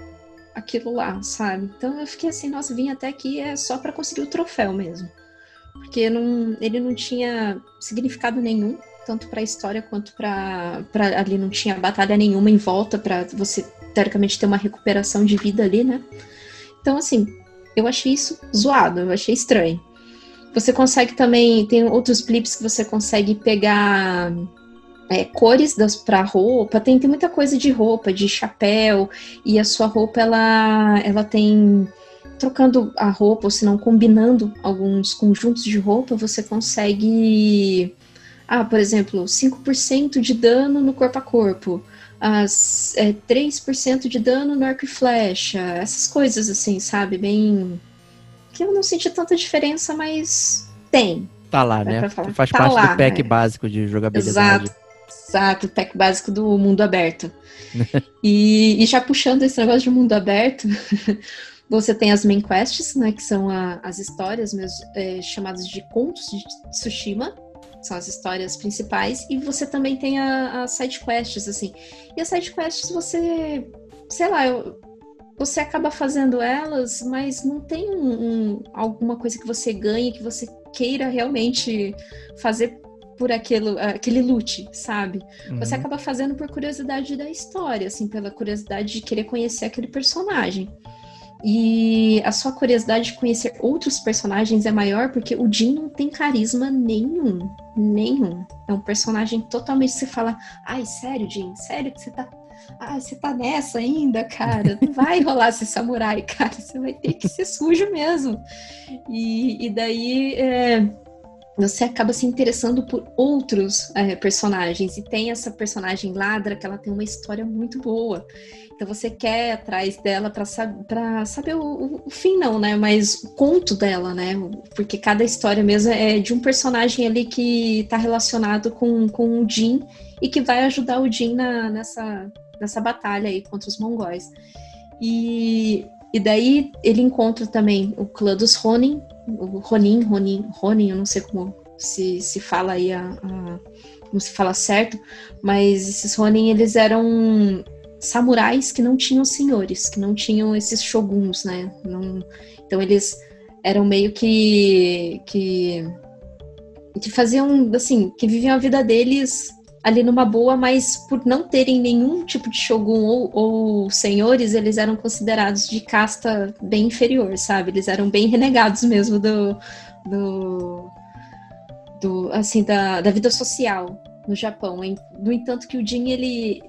Aquilo lá, sabe? Então eu fiquei assim, nossa, vim até aqui é só pra conseguir o troféu mesmo. Porque não, ele não tinha significado nenhum, tanto pra história quanto pra. Ali não tinha batalha nenhuma em volta pra você teoricamente ter uma recuperação de vida ali, né? Então, assim, eu achei isso zoado, eu achei estranho. Você consegue também, tem outros blips que você consegue pegar é, cores das pra roupa, tem, tem muita coisa de roupa, de chapéu, e a sua roupa, ela, ela tem, trocando a roupa, ou se não, combinando alguns conjuntos de roupa, você consegue, ah, por exemplo, 5% de dano no corpo a corpo, as é, 3% de dano no arco e flecha, essas coisas assim, sabe? Bem. Que eu não senti tanta diferença, mas tem. Tá lá, né? Faz Tá parte lá, do pack é. básico de jogabilidade. Exato. Exato, pack básico do mundo aberto. e, e já puxando esse negócio de mundo aberto, você tem as main quests, né? Que são a- as histórias mesmo, é, chamadas de contos de Tsushima. São as histórias principais. E você também tem as side quests, assim. E as side quests você. Sei lá, eu- você acaba fazendo elas, mas não tem um- um- alguma coisa que você ganhe que você queira realmente fazer por aquilo, aquele loot, sabe? Você Uhum. acaba fazendo por curiosidade da história, assim, pela curiosidade de querer conhecer aquele personagem. E a sua curiosidade de conhecer outros personagens é maior porque o Jin não tem carisma nenhum. Nenhum. É um personagem totalmente. Você fala, ai, sério, Jin? Sério que você tá. Ai, você tá nessa ainda, cara? Não vai rolar esse samurai, cara. Você vai ter que ser sujo mesmo. E, e daí. é, você acaba se interessando por outros é, personagens. E tem essa personagem ladra que ela tem uma história muito boa. Então você quer atrás dela para saber o, o- fim, não, né? Mas o conto dela, né? Porque cada história mesmo é de um personagem ali que tá relacionado com, com o Jin e que vai ajudar o Jin na, nessa, nessa batalha aí contra os mongóis. E, e daí ele encontra também o clã dos Ronin, o Ronin, Ronin, Ronin, eu não sei como se, se fala aí a, a- como se fala certo, mas esses Ronin eles eram samurais que não tinham senhores, que não tinham esses shoguns, né? Não- então eles eram meio que que que faziam assim, que viviam a vida deles ali numa boa, mas por não terem nenhum tipo de shogun ou, ou senhores, eles eram considerados de casta bem inferior, sabe? Eles eram bem renegados mesmo do, do, do assim da, da vida social no Japão. No entanto, que o Jin ele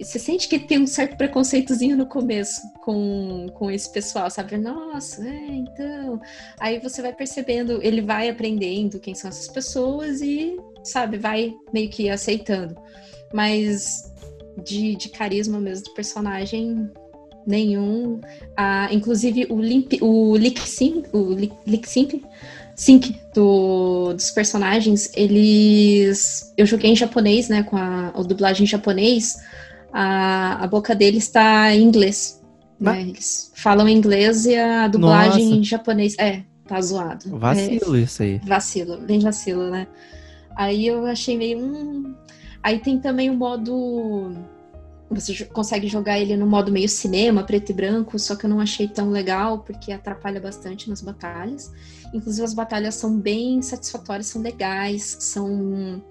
você sente que ele tem um certo preconceitozinho no começo com, com esse pessoal, sabe? Nossa, é, então. Aí você vai percebendo, ele vai aprendendo quem são essas pessoas e, sabe, vai meio que aceitando. Mas de, de carisma mesmo do personagem, nenhum. Ah, inclusive o Limp, o Lick Sim, o Lick, Simp, Sync do, dos personagens, eles. Eu joguei em japonês, né? Com a, a dublagem em japonês. A, a boca deles está em inglês. Né? Eles falam inglês e a dublagem Nossa. em japonês. É, tá zoado. Vacilo isso aí. É, vacilo, bem vacilo, né? Aí eu achei meio. Hum... Aí tem também o modo. Você consegue jogar ele no modo meio cinema, preto e branco, só que eu não achei tão legal, porque atrapalha bastante nas batalhas. Inclusive, as batalhas são bem satisfatórias, são legais, são.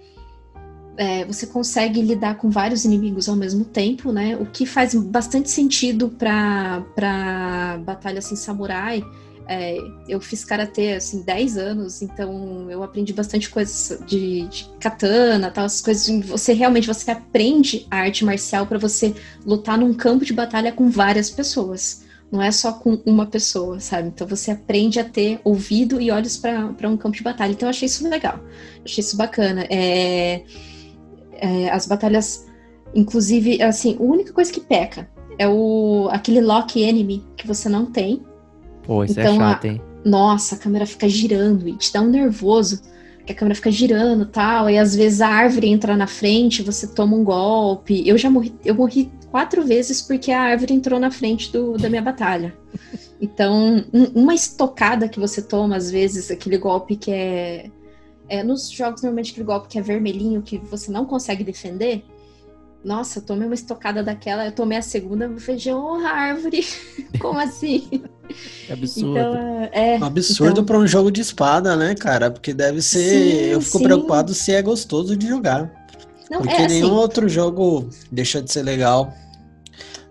É, você consegue lidar com vários inimigos ao mesmo tempo, né? O que faz bastante sentido para batalha assim, samurai é, eu fiz karatê assim 10 anos, então eu aprendi bastante coisas de, de katana, tal, essas coisas. Você realmente você aprende a arte marcial para você lutar num campo de batalha com várias pessoas. Não é só com uma pessoa, sabe? Então você aprende a ter ouvido e olhos para um campo de batalha. Então eu achei isso legal, achei isso bacana. É, é, as batalhas, inclusive, assim, a única coisa que peca é o aquele lock enemy que você não tem Pô, isso é então, é chato, hein? A... Nossa, a câmera fica girando e te dá um nervoso. Que a câmera fica girando tal, e às vezes a árvore entra na frente, você toma um golpe. Eu já morri, eu morri quatro vezes porque a árvore entrou na frente do, da minha batalha. Então, um, uma estocada que você toma, às vezes, aquele golpe que é, é. Nos jogos, normalmente, aquele golpe que é vermelhinho, que você não consegue defender, nossa, eu tomei uma estocada daquela, eu tomei a segunda, eu falei, oh, árvore, como assim? Que absurdo. Então, é, um absurdo então... para um jogo de espada, né, cara? Porque deve ser. Sim, eu fico sim. preocupado se é gostoso de jogar. Não, Porque é, nenhum assim, outro jogo deixa de ser legal.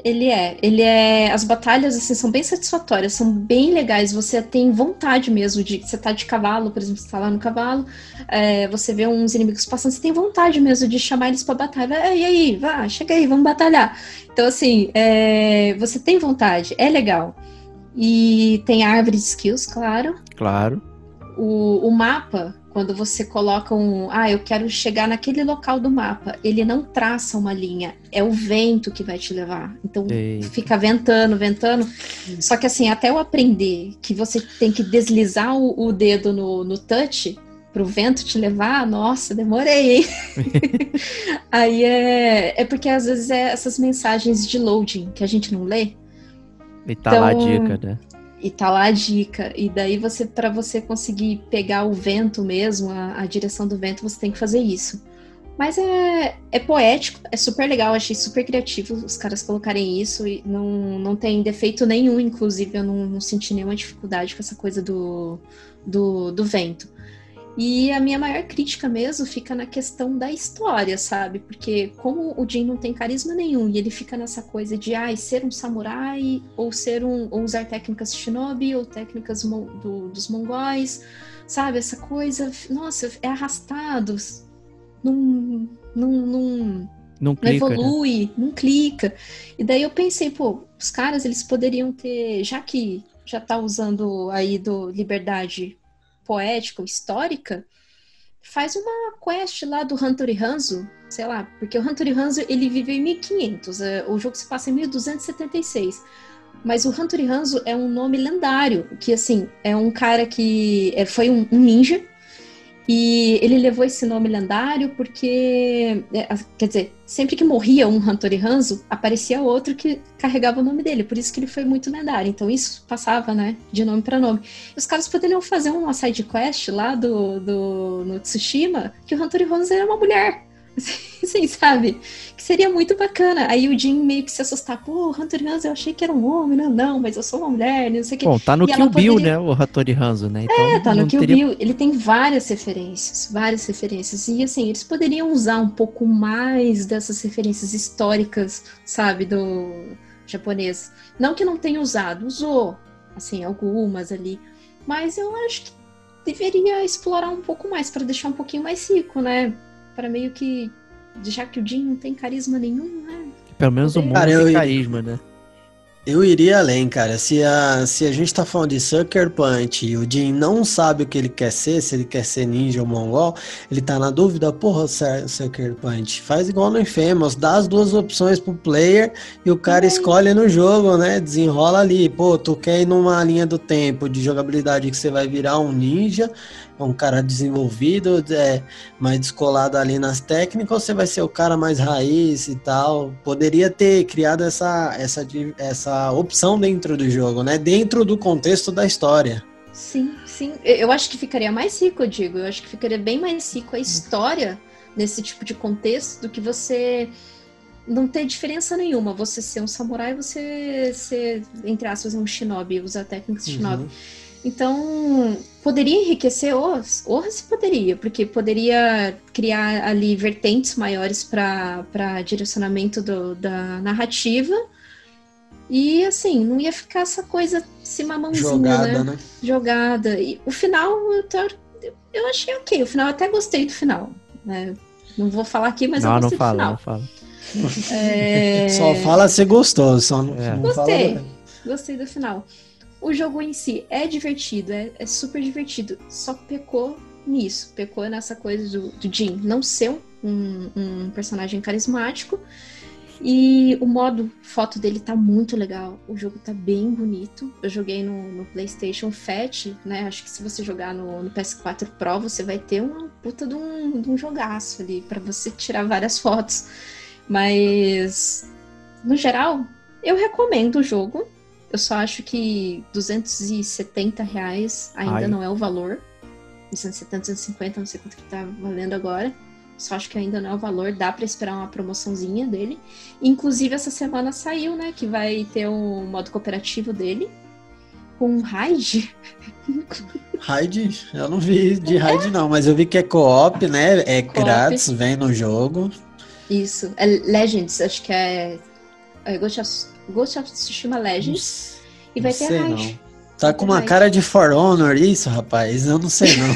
Ele é, ele é. As batalhas assim são bem satisfatórias, são bem legais. Você tem vontade mesmo de. Você tá de cavalo, por exemplo, você tá lá no cavalo, é, você vê uns inimigos passando, você tem vontade mesmo de chamar eles pra batalha. É, e aí, vá, chega aí, vamos batalhar. Então, assim, é, você tem vontade, é legal. E tem árvore de skills, claro. Claro. O, o mapa quando você coloca um, ah, eu quero chegar naquele local do mapa, ele não traça uma linha, é o vento que vai te levar. Então Eita. fica ventando, ventando. Só que assim, até eu aprender que você tem que deslizar o, o dedo no, no touch para o vento te levar, nossa, demorei, hein? Aí é, é porque às vezes é essas mensagens de loading que a gente não lê. E tá então, lá a então, dica, né? E tá lá a dica. E daí você, para você conseguir pegar o vento mesmo, a, a, direção do vento, você tem que fazer isso. Mas é, é poético, é super legal, achei super criativo os caras colocarem isso e não, não tem defeito nenhum, inclusive eu não, não senti nenhuma dificuldade com essa coisa do, do, do vento. E a minha maior crítica mesmo fica na questão da história, sabe? Porque como o Jin não tem carisma nenhum e ele fica nessa coisa de ah, ser um samurai ou ser um ou usar técnicas shinobi ou técnicas do, dos mongóis, sabe? Essa coisa, nossa, é arrastado, não não, não, não, clica, né? evolui, né? não clica. E daí eu pensei, pô, os caras eles poderiam ter, já que já tá usando aí do liberdade poética ou histórica, faz uma quest lá do Hunter Hanzo, sei lá, porque o Hunter Hanzo ele viveu em 1500, é, o jogo se passa em 1276. Mas o Hunter Hanzo é um nome lendário, que assim, é um cara que é, foi um ninja e ele levou esse nome lendário porque, é, quer dizer, sempre que morria um Hantori Hanzo, aparecia outro que carregava o nome dele. Por isso que ele foi muito lendário. Então isso passava, né, de nome para nome. E os caras poderiam fazer uma side quest lá do, do no Tsushima que o Hantori Hanzo era uma mulher. Assim, sabe? Que seria muito bacana. Aí o Jim meio que se assustar. Pô, Hunter Hanzo, eu achei que era um homem. Não, não, mas eu sou uma mulher, não sei o que. Bom, tá no e Kill Bill, né? O Hattori Hanzo, né? Então, é, tá no Kill teria... Bill. Ele tem várias referências, várias referências. E assim, eles poderiam usar um pouco mais dessas referências históricas, sabe, do japonês. Não que não tenha usado, usou, assim, algumas ali. Mas eu acho que deveria explorar um pouco mais para deixar um pouquinho mais rico, né? Para meio que. Já que o Jim não tem carisma nenhum, né? Pelo menos o mundo tem carisma, né? Eu iria além, cara. Se a, se a gente tá falando de Sucker Punch e o Jin não sabe o que ele quer ser, se ele quer ser ninja ou mongol, ele tá na dúvida, porra, Sucker Punch. Faz igual no Infamous, dá as duas opções pro player e o cara é. escolhe no jogo, né? Desenrola ali. Pô, tu quer ir numa linha do tempo de jogabilidade que você vai virar um ninja, um cara desenvolvido, é, mais descolado ali nas técnicas, você vai ser o cara mais raiz e tal. Poderia ter criado essa, essa, essa opção dentro do jogo, né? Dentro do contexto da história. Sim, sim. Eu acho que ficaria mais rico, eu digo. Eu acho que ficaria bem mais rico a história nesse tipo de contexto do que você não ter diferença nenhuma. Você ser um samurai, você ser, entre aspas, um shinobi, usar técnicas de shinobi. Então, poderia enriquecer Orras? Orras poderia, porque poderia criar ali vertentes maiores para direcionamento do, da narrativa. E assim, não ia ficar essa coisa se mamãozinha, Jogada, né? né? Jogada. E o final, eu, eu achei ok. O final, eu até gostei do final. né? Não vou falar aqui, mas eu não, não gostei do fala, não final. fala. É, Só fala se gostou, só não, É. não Gostei. fala. Gostei do final. O jogo em si é divertido, é, é super divertido. Só pecou nisso. Pecou nessa coisa do, do Jin não ser um, um personagem carismático. E o modo foto dele tá muito legal. O jogo tá bem bonito. Eu joguei no, no PlayStation Fat, né? Acho que se você jogar no, no PS4 Pro, você vai ter uma puta de um, de um jogaço ali pra você tirar várias fotos. Mas, no geral, eu recomendo o jogo. Eu só acho que 270 reais ainda Ai. não é o valor. 270, 250, não sei quanto que tá valendo agora. Só acho que ainda não é o valor, dá pra esperar uma promoçãozinha dele. Inclusive, essa semana saiu, né? Que vai ter um modo cooperativo dele. Com um raid. Raid, eu não vi de raid não, mas eu vi que é co-op, né? É Co-op. grátis, vem no jogo. Isso. É Legends, acho que é. é Ghost, of, Ghost of Tsushima Legends. E vai não ter não. Tá Vai com uma cara de For Honor isso, rapaz? Eu não sei não.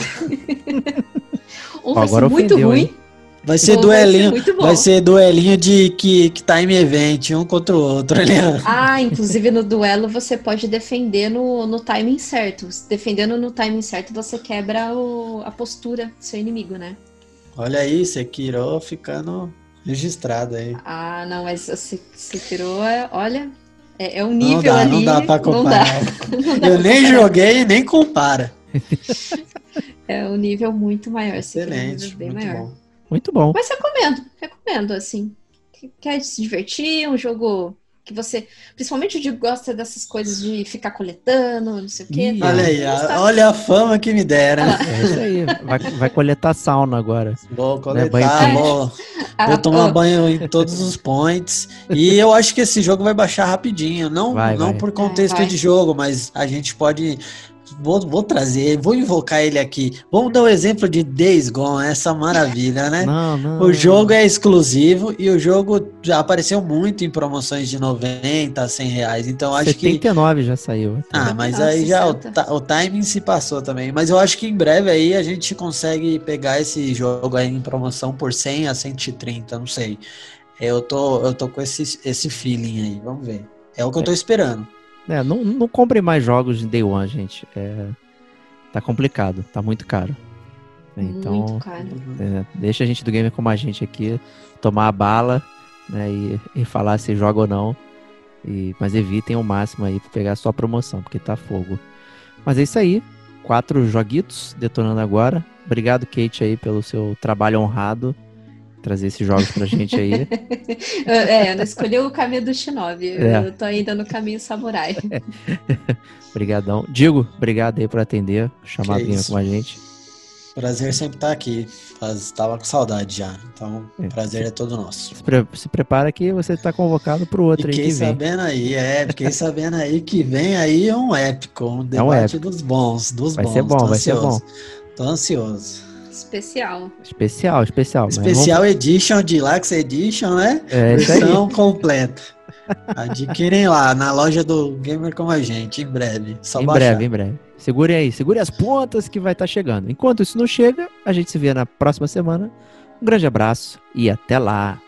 Ou Ó, vai agora ser muito ofendeu, ruim. hein? Vai ser ou vai duelinho, muito bom. vai ser duelinho de que, que time event, um contra o outro, Elian. Ah, inclusive no duelo você pode defender no, no timing certo. Defendendo no timing certo, você quebra o- a postura do seu inimigo, né? Olha aí, Sekiro ficando registrado aí. Ah, não, mas você, você tirou, é- olha, é, é um Não nível dá, ali. não dá pra não comparar. dá. Não dá Eu pra nem comparar. joguei, nem compara. É um nível muito maior. aqui é um Excelente, muito maior. bom. Muito bom. Mas recomendo, recomendo, assim. Que- Quer se divertir, um jogo que você. Principalmente o Diego gosta dessas coisas de ficar coletando, não sei o quê. Ih, tá? Olha aí, a- olha a fama que me deram. É isso aí. Vai, vai coletar sauna agora. Vou banho coletar, quente. vou, Ah, vou tomar banho em todos os points. E eu acho que esse jogo vai baixar rapidinho. Não, Vai, não vai. por contexto É, de jogo, mas a gente pode. Vou, vou trazer, vou invocar ele aqui. Vamos dar o exemplo de Days Gone, essa maravilha, né? Não, não. O jogo é exclusivo e o jogo já apareceu muito em promoções de 90 a 100 reais. Então acho que. 79 já saiu. Ah, mas Ah, aí já o, 60. o timing se passou também. Mas eu acho que em breve aí a gente consegue pegar esse jogo aí em promoção por 100 a 130, não sei. Eu tô, eu tô com esse, esse feeling aí, vamos ver. É o que eu tô esperando. É, não, não compre mais jogos de Day One, gente. É, tá complicado, tá muito caro. Então, Muito caro. é, deixa a gente do gamer como a gente aqui tomar a bala né, e, e falar se joga ou não. E, mas evitem ao máximo aí pra pegar só a promoção, porque tá fogo. Mas é isso aí. Quatro joguitos detonando agora. Obrigado, Kate, aí, pelo seu trabalho honrado. Trazer esses jogos pra gente aí. É, eu não escolhi o caminho do Shinobi. É. Eu tô ainda no caminho samurai. Obrigadão. Digo, obrigado aí por atender. Chamar o isso. com a gente. Prazer sempre estar aqui. Faz- Tava com saudade já. Então, É. o prazer é todo nosso. Se, pre- se prepara que você tá convocado pro outro aí Fiquei que vem. sabendo aí, é, fiquei sabendo aí que vem aí um épico, um É um debate épico. dos bons, dos Vai bons. ser bom, Tô vai ser ansioso. bom. Tô ansioso. Especial. Especial, especial. Especial Edition, Deluxe Edition, né? vamos- É isso aí. Versão completa. Adquirem lá na loja do Gamer Como a Gente, em breve. Só em baixar. breve, em breve. Segurem aí, segure as pontas que vai estar chegando. Enquanto isso não chega, a gente se vê na próxima semana. Um grande abraço e até lá.